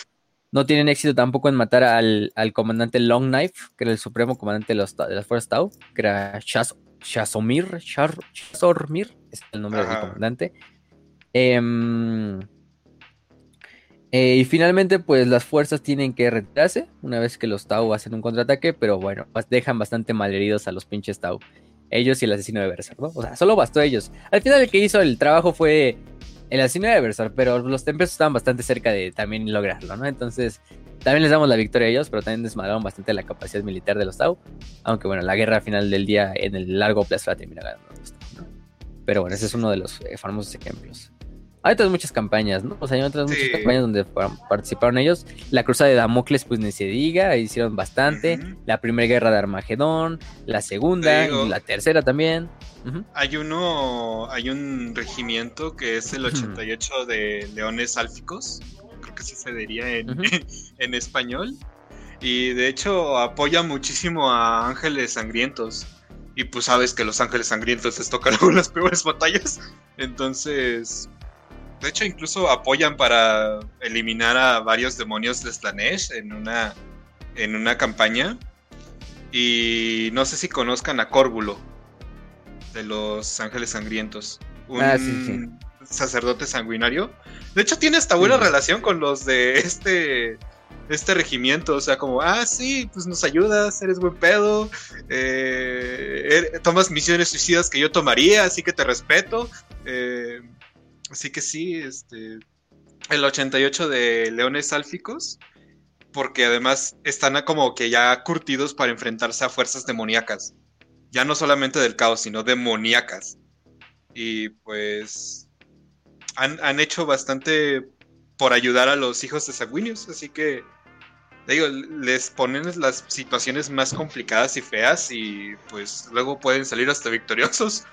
No tienen éxito tampoco en matar al, al comandante Long Knife, que era el supremo comandante de, los, de las fuerzas Tau, que era Shaz, Shazomir, Shazormir, es el nombre del comandante. Em, eh, y finalmente, pues las fuerzas tienen que retirarse una vez que los Tau hacen un contraataque, pero bueno, dejan bastante malheridos a los pinches Tau. Ellos y el asesino de Berserk, ¿no? O sea, solo bastó ellos. Al final el que hizo el trabajo fue el asesino de Berserk, pero los Tempestos estaban bastante cerca de también lograrlo, ¿no? Entonces, también les damos la victoria a ellos, pero también desmadraron bastante la capacidad militar de los Tau. Aunque bueno, la guerra al final del día, en el largo plazo, la termina ganando los Tau, ¿no? Pero bueno, ese es uno de los eh, famosos ejemplos. Hay otras muchas campañas, ¿no? O sea, hay otras Sí. muchas campañas donde pa- participaron ellos. La cruzada de Damocles, pues ni se diga, hicieron bastante. La primera guerra de Armagedón, la segunda, digo. y la tercera también. Hay uno, hay un regimiento que es el 88 de leones álficos, que diría en, [laughs] en español, y de hecho apoya muchísimo a ángeles sangrientos, y pues sabes que los ángeles sangrientos les tocaron [laughs] las peores batallas, entonces, de hecho incluso apoyan para eliminar a varios demonios de Slanesh en una, en una campaña, y no sé si conozcan a Córbulo de los Ángeles Sangrientos. Un Ah, sí, sí. Sacerdote sanguinario. De hecho, tiene esta buena Sí. relación con los de este, este regimiento. O sea, como, ah, sí, pues nos ayudas, eres buen pedo. eh, er- tomas misiones suicidas que yo tomaría, así que te respeto. eh, así que sí, este. El 88 de Leones Álficos. Porque además están como que ya curtidos para enfrentarse a fuerzas demoníacas ya no solamente del caos, sino demoníacas. Y pues han, han hecho bastante por ayudar a los hijos de sanguíneos, así que digo, les ponen las situaciones más complicadas y feas y pues luego pueden salir hasta victoriosos.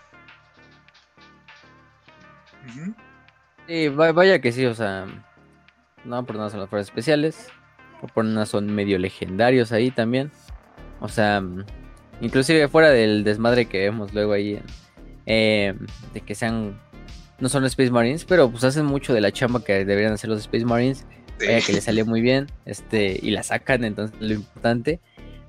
Ujú. Sí, va- vaya que sí, o sea, no por nada son las fuerzas especiales, por nada son medio legendarios ahí también. O sea, inclusive fuera del desmadre que vemos luego ahí, eh, de que sean, no son Space Marines, pero pues hacen mucho de la chamba que deberían hacer los Space Marines. Sí. Vaya que le salió muy bien, este, y la sacan, entonces lo importante.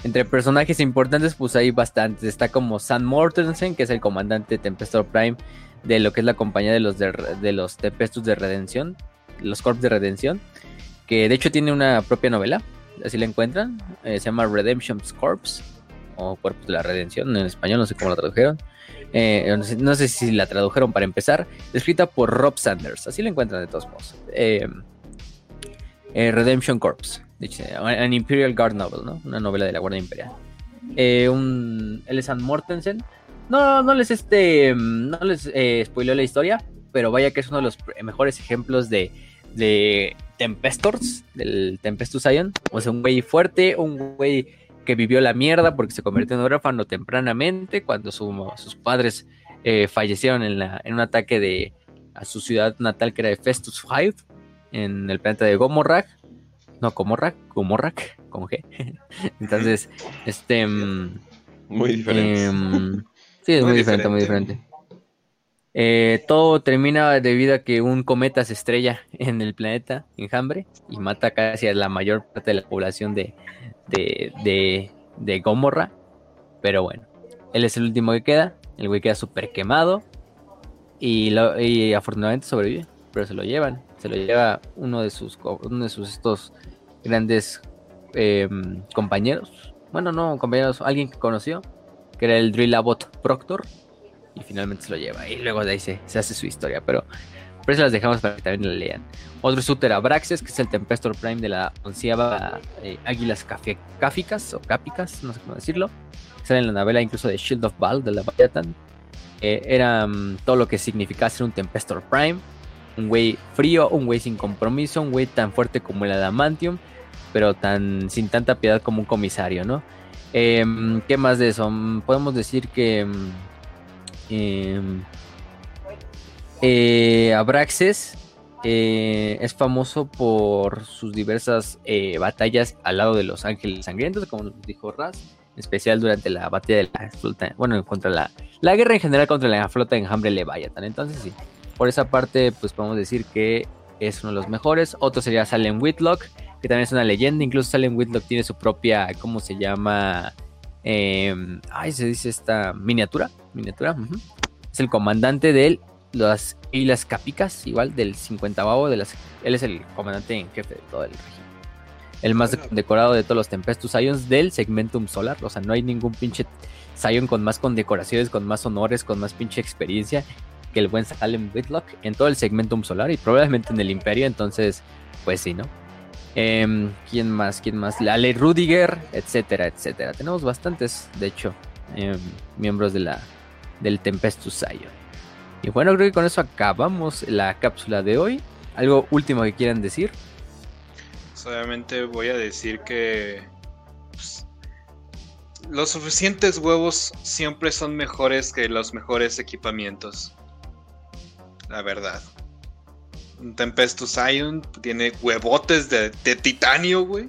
Entre personajes importantes, pues hay bastantes. Está como Sam Mortensen, que es el comandante Tempestor Prime de lo que es la compañía de los de, de los Tempestus de Redención, los Corps de Redención, que de hecho tiene una propia novela, así la encuentran, eh, se llama Redemption's Corps, o Cuerpos de la Redención en español, no sé cómo la tradujeron. Eh, no, sé, si la tradujeron para empezar, escrita por Rob Sanders, así la encuentran de todos modos. Eh, eh, Redemption Corps, an Imperial Guard novel, ¿no? Una novela de la Guardia Imperial. Un, Sam Mortensen. No, no les este, no les spoiló la historia, pero vaya que es uno de los mejores ejemplos de, de Tempestors, del Tempestus Ion. O sea, un güey fuerte, un güey que vivió la mierda porque se convirtió en huérfano tempranamente cuando su- sus padres eh, fallecieron en, la, en un ataque de, a su ciudad natal que era de Festus Hive en el planeta de Gomorrah. No, Gomorrah, Gomorrah, con G. [laughs] Entonces, [laughs] este... mm, Muy diferente. Em, sí, es muy, Muy diferente, muy diferente. Eh, todo termina debido a que un cometa se estrella en el planeta Enjambre y mata casi a la mayor parte de la población de, de, de, de Gomorra. Pero bueno, él es el último que queda. El güey queda súper quemado y, lo- y afortunadamente sobrevive, pero se lo llevan. Se lo lleva uno de sus, uno de sus estos grandes em, compañeros. Bueno, no compañeros, alguien que conoció, que era el Drill Abbot Proctor. Y finalmente se lo lleva. Y luego de ahí se hace su historia. Pero por eso las dejamos para que también la lean. Otro Uther Abraxas, que es el Tempestor Prime de la onceava eh, Águilas Cáficas o Cápicas, no sé cómo decirlo. Sale en la novela incluso de Shield of Baal de la Leviathan. Eh, era mm, todo lo que significaba ser un Tempestor Prime. Un güey frío, un güey sin compromiso, un güey tan fuerte como el Adamantium, pero tan sin tanta piedad como un comisario, ¿no? Em, ¿Qué más de eso? Mm, Podemos decir que. Em, eh, Abraxas eh, es famoso por sus diversas eh, batallas al lado de los ángeles sangrientos, como nos dijo Raz, en especial durante la batalla de la flota, bueno, contra la, la guerra en general contra la flota de enjambre Leviathan. Entonces, sí, por esa parte, pues podemos decir que es uno de los mejores. Otro sería Salem Whitlock, que también es una leyenda. Incluso Salem Whitlock tiene su propia, ¿cómo se llama? Eh, ay, se dice esta miniatura. Miniatura. Es el comandante de las Islas Capicas, igual del 50 de las. Él es el comandante en jefe de todo el régimen. El más de- decorado de todos los Tempestus Ions del Segmentum Solar. O sea, no hay ningún pinche Zion con más condecoraciones, con más honores, con más pinche experiencia que el buen Salem Whitlock en todo el Segmentum Solar y probablemente en el Imperio. Entonces, pues sí, ¿no? Em, ¿Quién más? ¿Quién más? Lale Rudiger, etcétera, etcétera. Tenemos bastantes, de hecho, em, miembros de la, del Tempestus Zion. Y bueno, creo que con eso acabamos la cápsula de hoy. ¿Algo último que quieran decir? Solamente voy a decir que pues, los suficientes huevos siempre son mejores que los mejores equipamientos. La verdad. Un Tempestus Ion tiene huevotes de, de titanio, güey.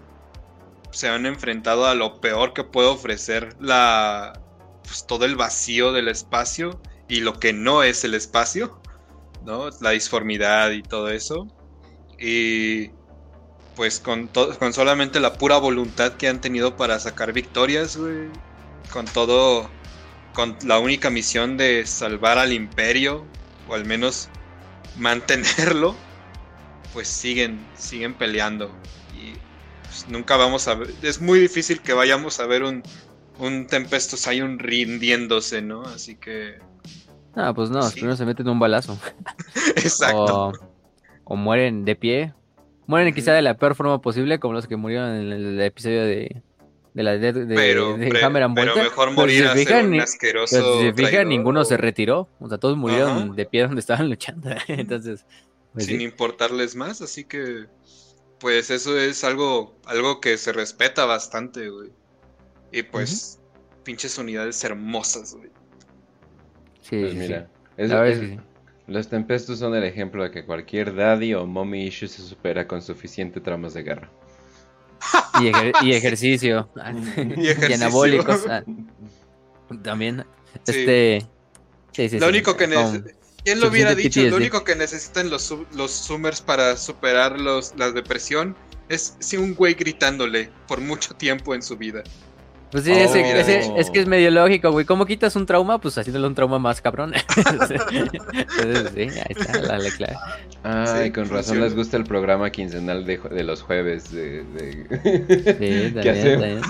Se han enfrentado a lo peor que puede ofrecer la pues, todo el vacío del espacio y lo que no es el espacio, ¿no? La disformidad y todo eso. Y pues con, con solamente la pura voluntad que han tenido para sacar victorias. Con todo, con la única misión de salvar al imperio, o al menos mantenerlo, pues siguen, siguen peleando. Y pues, nunca vamos a ver, es muy difícil que vayamos a ver un, un Tempestus Ion rindiéndose, ¿no? Así que, Ah, pues no, Sí. primero se meten un balazo. [laughs] exacto. O, o mueren de pie. Mueren quizá de la peor forma posible, como los que murieron en el episodio de, de la de, de, pero, de Hammer and pero mejor Pero si morir se a ser fijan, un asqueroso. pero si se fijan, traidor ninguno se retiró. O sea, todos murieron Ajá. de pie donde estaban [laughs] luchando. Entonces, pues sin sí. importarles más, así que pues eso es algo algo que se respeta bastante, güey. Y pues pinches unidades hermosas, güey. Sí, Pues mira, sí. es- La sí. los Tempestus son el ejemplo de que cualquier daddy o mommy issue se supera con suficiente tramos de guerra. Y, ejer- y ejercicio. [laughs] [laughs] Y ejercicio. anabólicos. También. Sí. Este. Sí, sí, lo sí, único que con- ¿Quién lo hubiera dicho? Lo único que necesitan los, los Summers para superar los, la depresión es si un güey gritándole por mucho tiempo en su vida. Pues sí, Oh, ese- mira, ese- de- es que es medio lógico, güey. ¿Cómo quitas un trauma? Pues haciéndole un trauma más cabrón. [laughs] Entonces, sí, ahí está la, la clave. Ay, Sí, con razón funciona. les gusta el programa quincenal de, jue- de los jueves. De, de- Sí, [laughs] ¿Qué también, también.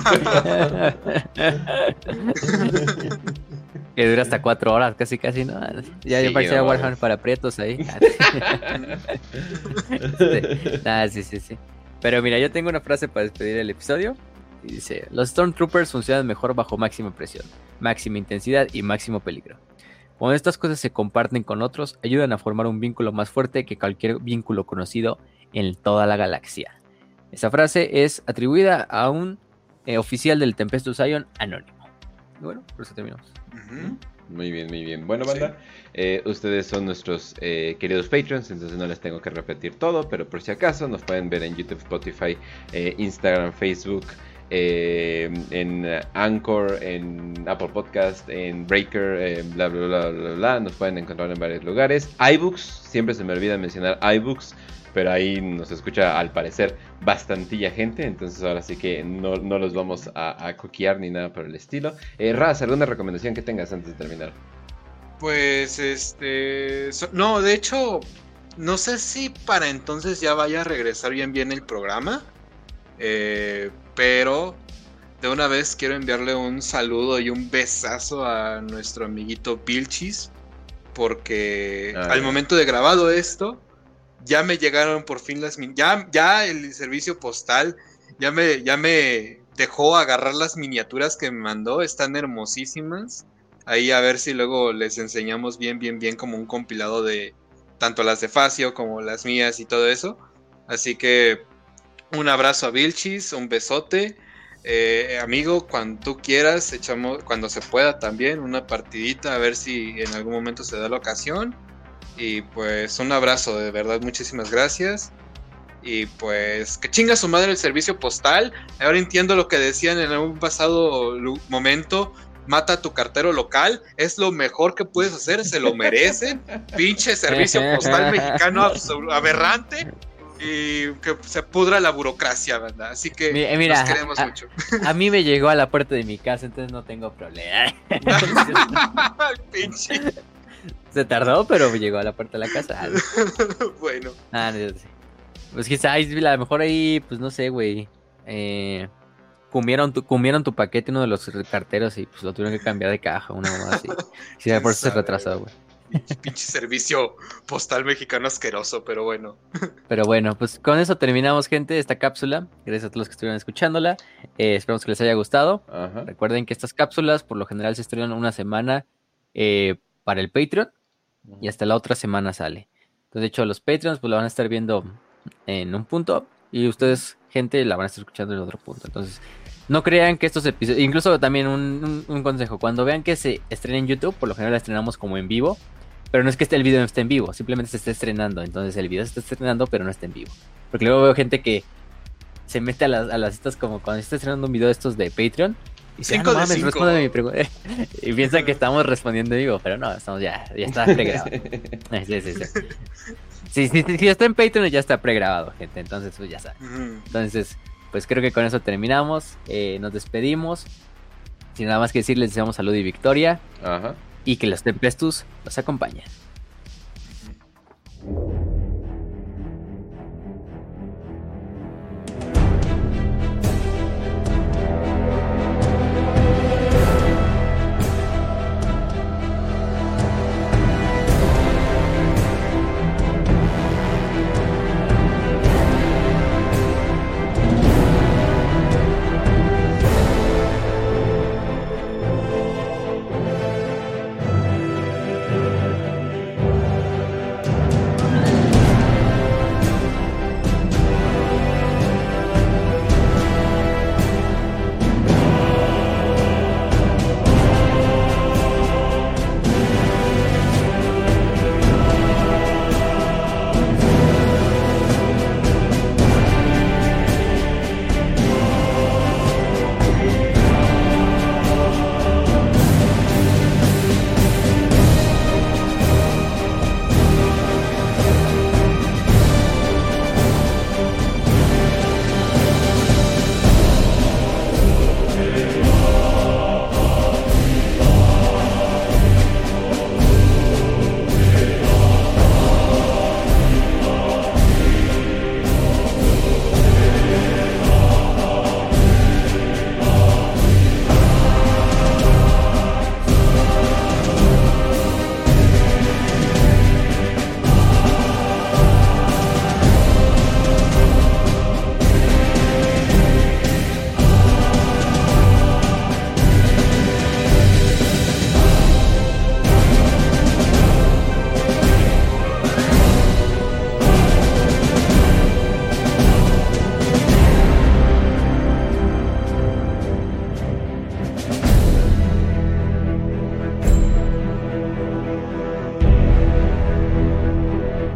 que dura hasta cuatro horas, casi, casi, ¿no? Ya, Sí, ya parecía no. Warhammer para prietos ahí. [laughs] Nada, sí, sí, sí. Pero mira, yo tengo una frase para despedir el episodio. Y dice, los Stormtroopers funcionan mejor bajo máxima presión, máxima intensidad y máximo peligro. Cuando estas cosas se comparten con otros, ayudan a formar un vínculo más fuerte que cualquier vínculo conocido en toda la galaxia. Esa frase es atribuida a un eh, oficial del Tempestus Ion anónimo. Y bueno, por eso terminamos. Muy bien, muy bien. Bueno, Sí. banda, eh, ustedes son nuestros eh, queridos patrons, entonces no les tengo que repetir todo, pero por si acaso nos pueden ver en YouTube, Spotify, eh, Instagram, Facebook, eh, en Anchor, en Apple Podcast, en Breaker, eh, bla, bla, bla, bla, bla. Nos pueden encontrar en varios lugares. iBooks, siempre se me olvida mencionar iBooks. Pero ahí nos escucha al parecer bastantilla gente, entonces ahora sí que no, no los vamos a, a coquear ni nada por el estilo. Eh, Raz, ¿alguna recomendación que tengas antes de terminar? Pues este. no, de hecho, no sé si para entonces ya vaya a regresar bien bien el programa. eh, pero de una vez quiero enviarle un saludo y un besazo a nuestro amiguito Vilchis. Porque Ah, al momento de grabado esto, ya me llegaron por fin las ya, ya el servicio postal ya me, ya me dejó agarrar las miniaturas que me mandó. Están hermosísimas. Ahí a ver si luego les enseñamos bien, bien, bien como un compilado de tanto las de Facio como las mías y todo eso. Así que un abrazo a Vilchis, un besote. Eh, amigo, cuando tú quieras, echamos, cuando se pueda también, una partidita, a ver si en algún momento se da la ocasión. Y pues un abrazo, de verdad, muchísimas gracias. Y pues que chinga su madre el servicio postal. Ahora entiendo lo que decían en algún pasado momento. Mata a tu cartero local, es lo mejor que puedes hacer, se lo merecen. [laughs] Pinche servicio postal mexicano aberrante y que se pudra la burocracia, ¿verdad? Así que mira, nos queremos mucho. A mí me llegó a la puerta de mi casa, entonces no tengo problema. [laughs] Pinche. Se tardó, pero me llegó a la puerta de la casa. bueno. Ah, no, sé. Pues quizás a lo mejor ahí, pues no sé, güey. Eh, comieron, tu, comieron tu paquete uno de los carteros y pues lo tuvieron que cambiar de caja, una más así. Sí, por eso se retrasó, güey. Pinche servicio postal mexicano asqueroso, pero bueno. Pero bueno, pues con eso terminamos, gente, esta cápsula. Gracias a todos los que estuvieron escuchándola. Eh, esperamos que les haya gustado. Recuerden que estas cápsulas, por lo general, se estrenan una semana eh, para el Patreon y hasta la otra semana sale. Entonces, de hecho, los Patreons pues la van a estar viendo en un punto y ustedes, gente, la van a estar escuchando en otro punto. Entonces, no crean que estos episodios, incluso también un, un, consejo, cuando vean que se estrena en YouTube, por lo general la estrenamos como en vivo, pero no es que este, el video no esté en vivo, simplemente se está estrenando. Entonces el video se está estrenando, pero no está en vivo. Porque luego veo gente que se mete a las, a las citas como cuando se está estrenando un video de estos de Patreon. Y dice, ah, no mames, responde mi pregunta. [laughs] y piensan que estamos respondiendo en vivo, pero no, estamos ya, ya está pregrabado. [laughs] sí, sí, sí. Si, está en Patreon ya está pregrabado, gente. Entonces, pues ya saben. Entonces, pues creo que con eso terminamos. Eh, nos despedimos. Sin nada más que decir, les deseamos salud y victoria. Ajá y que los Tempestus los acompañen.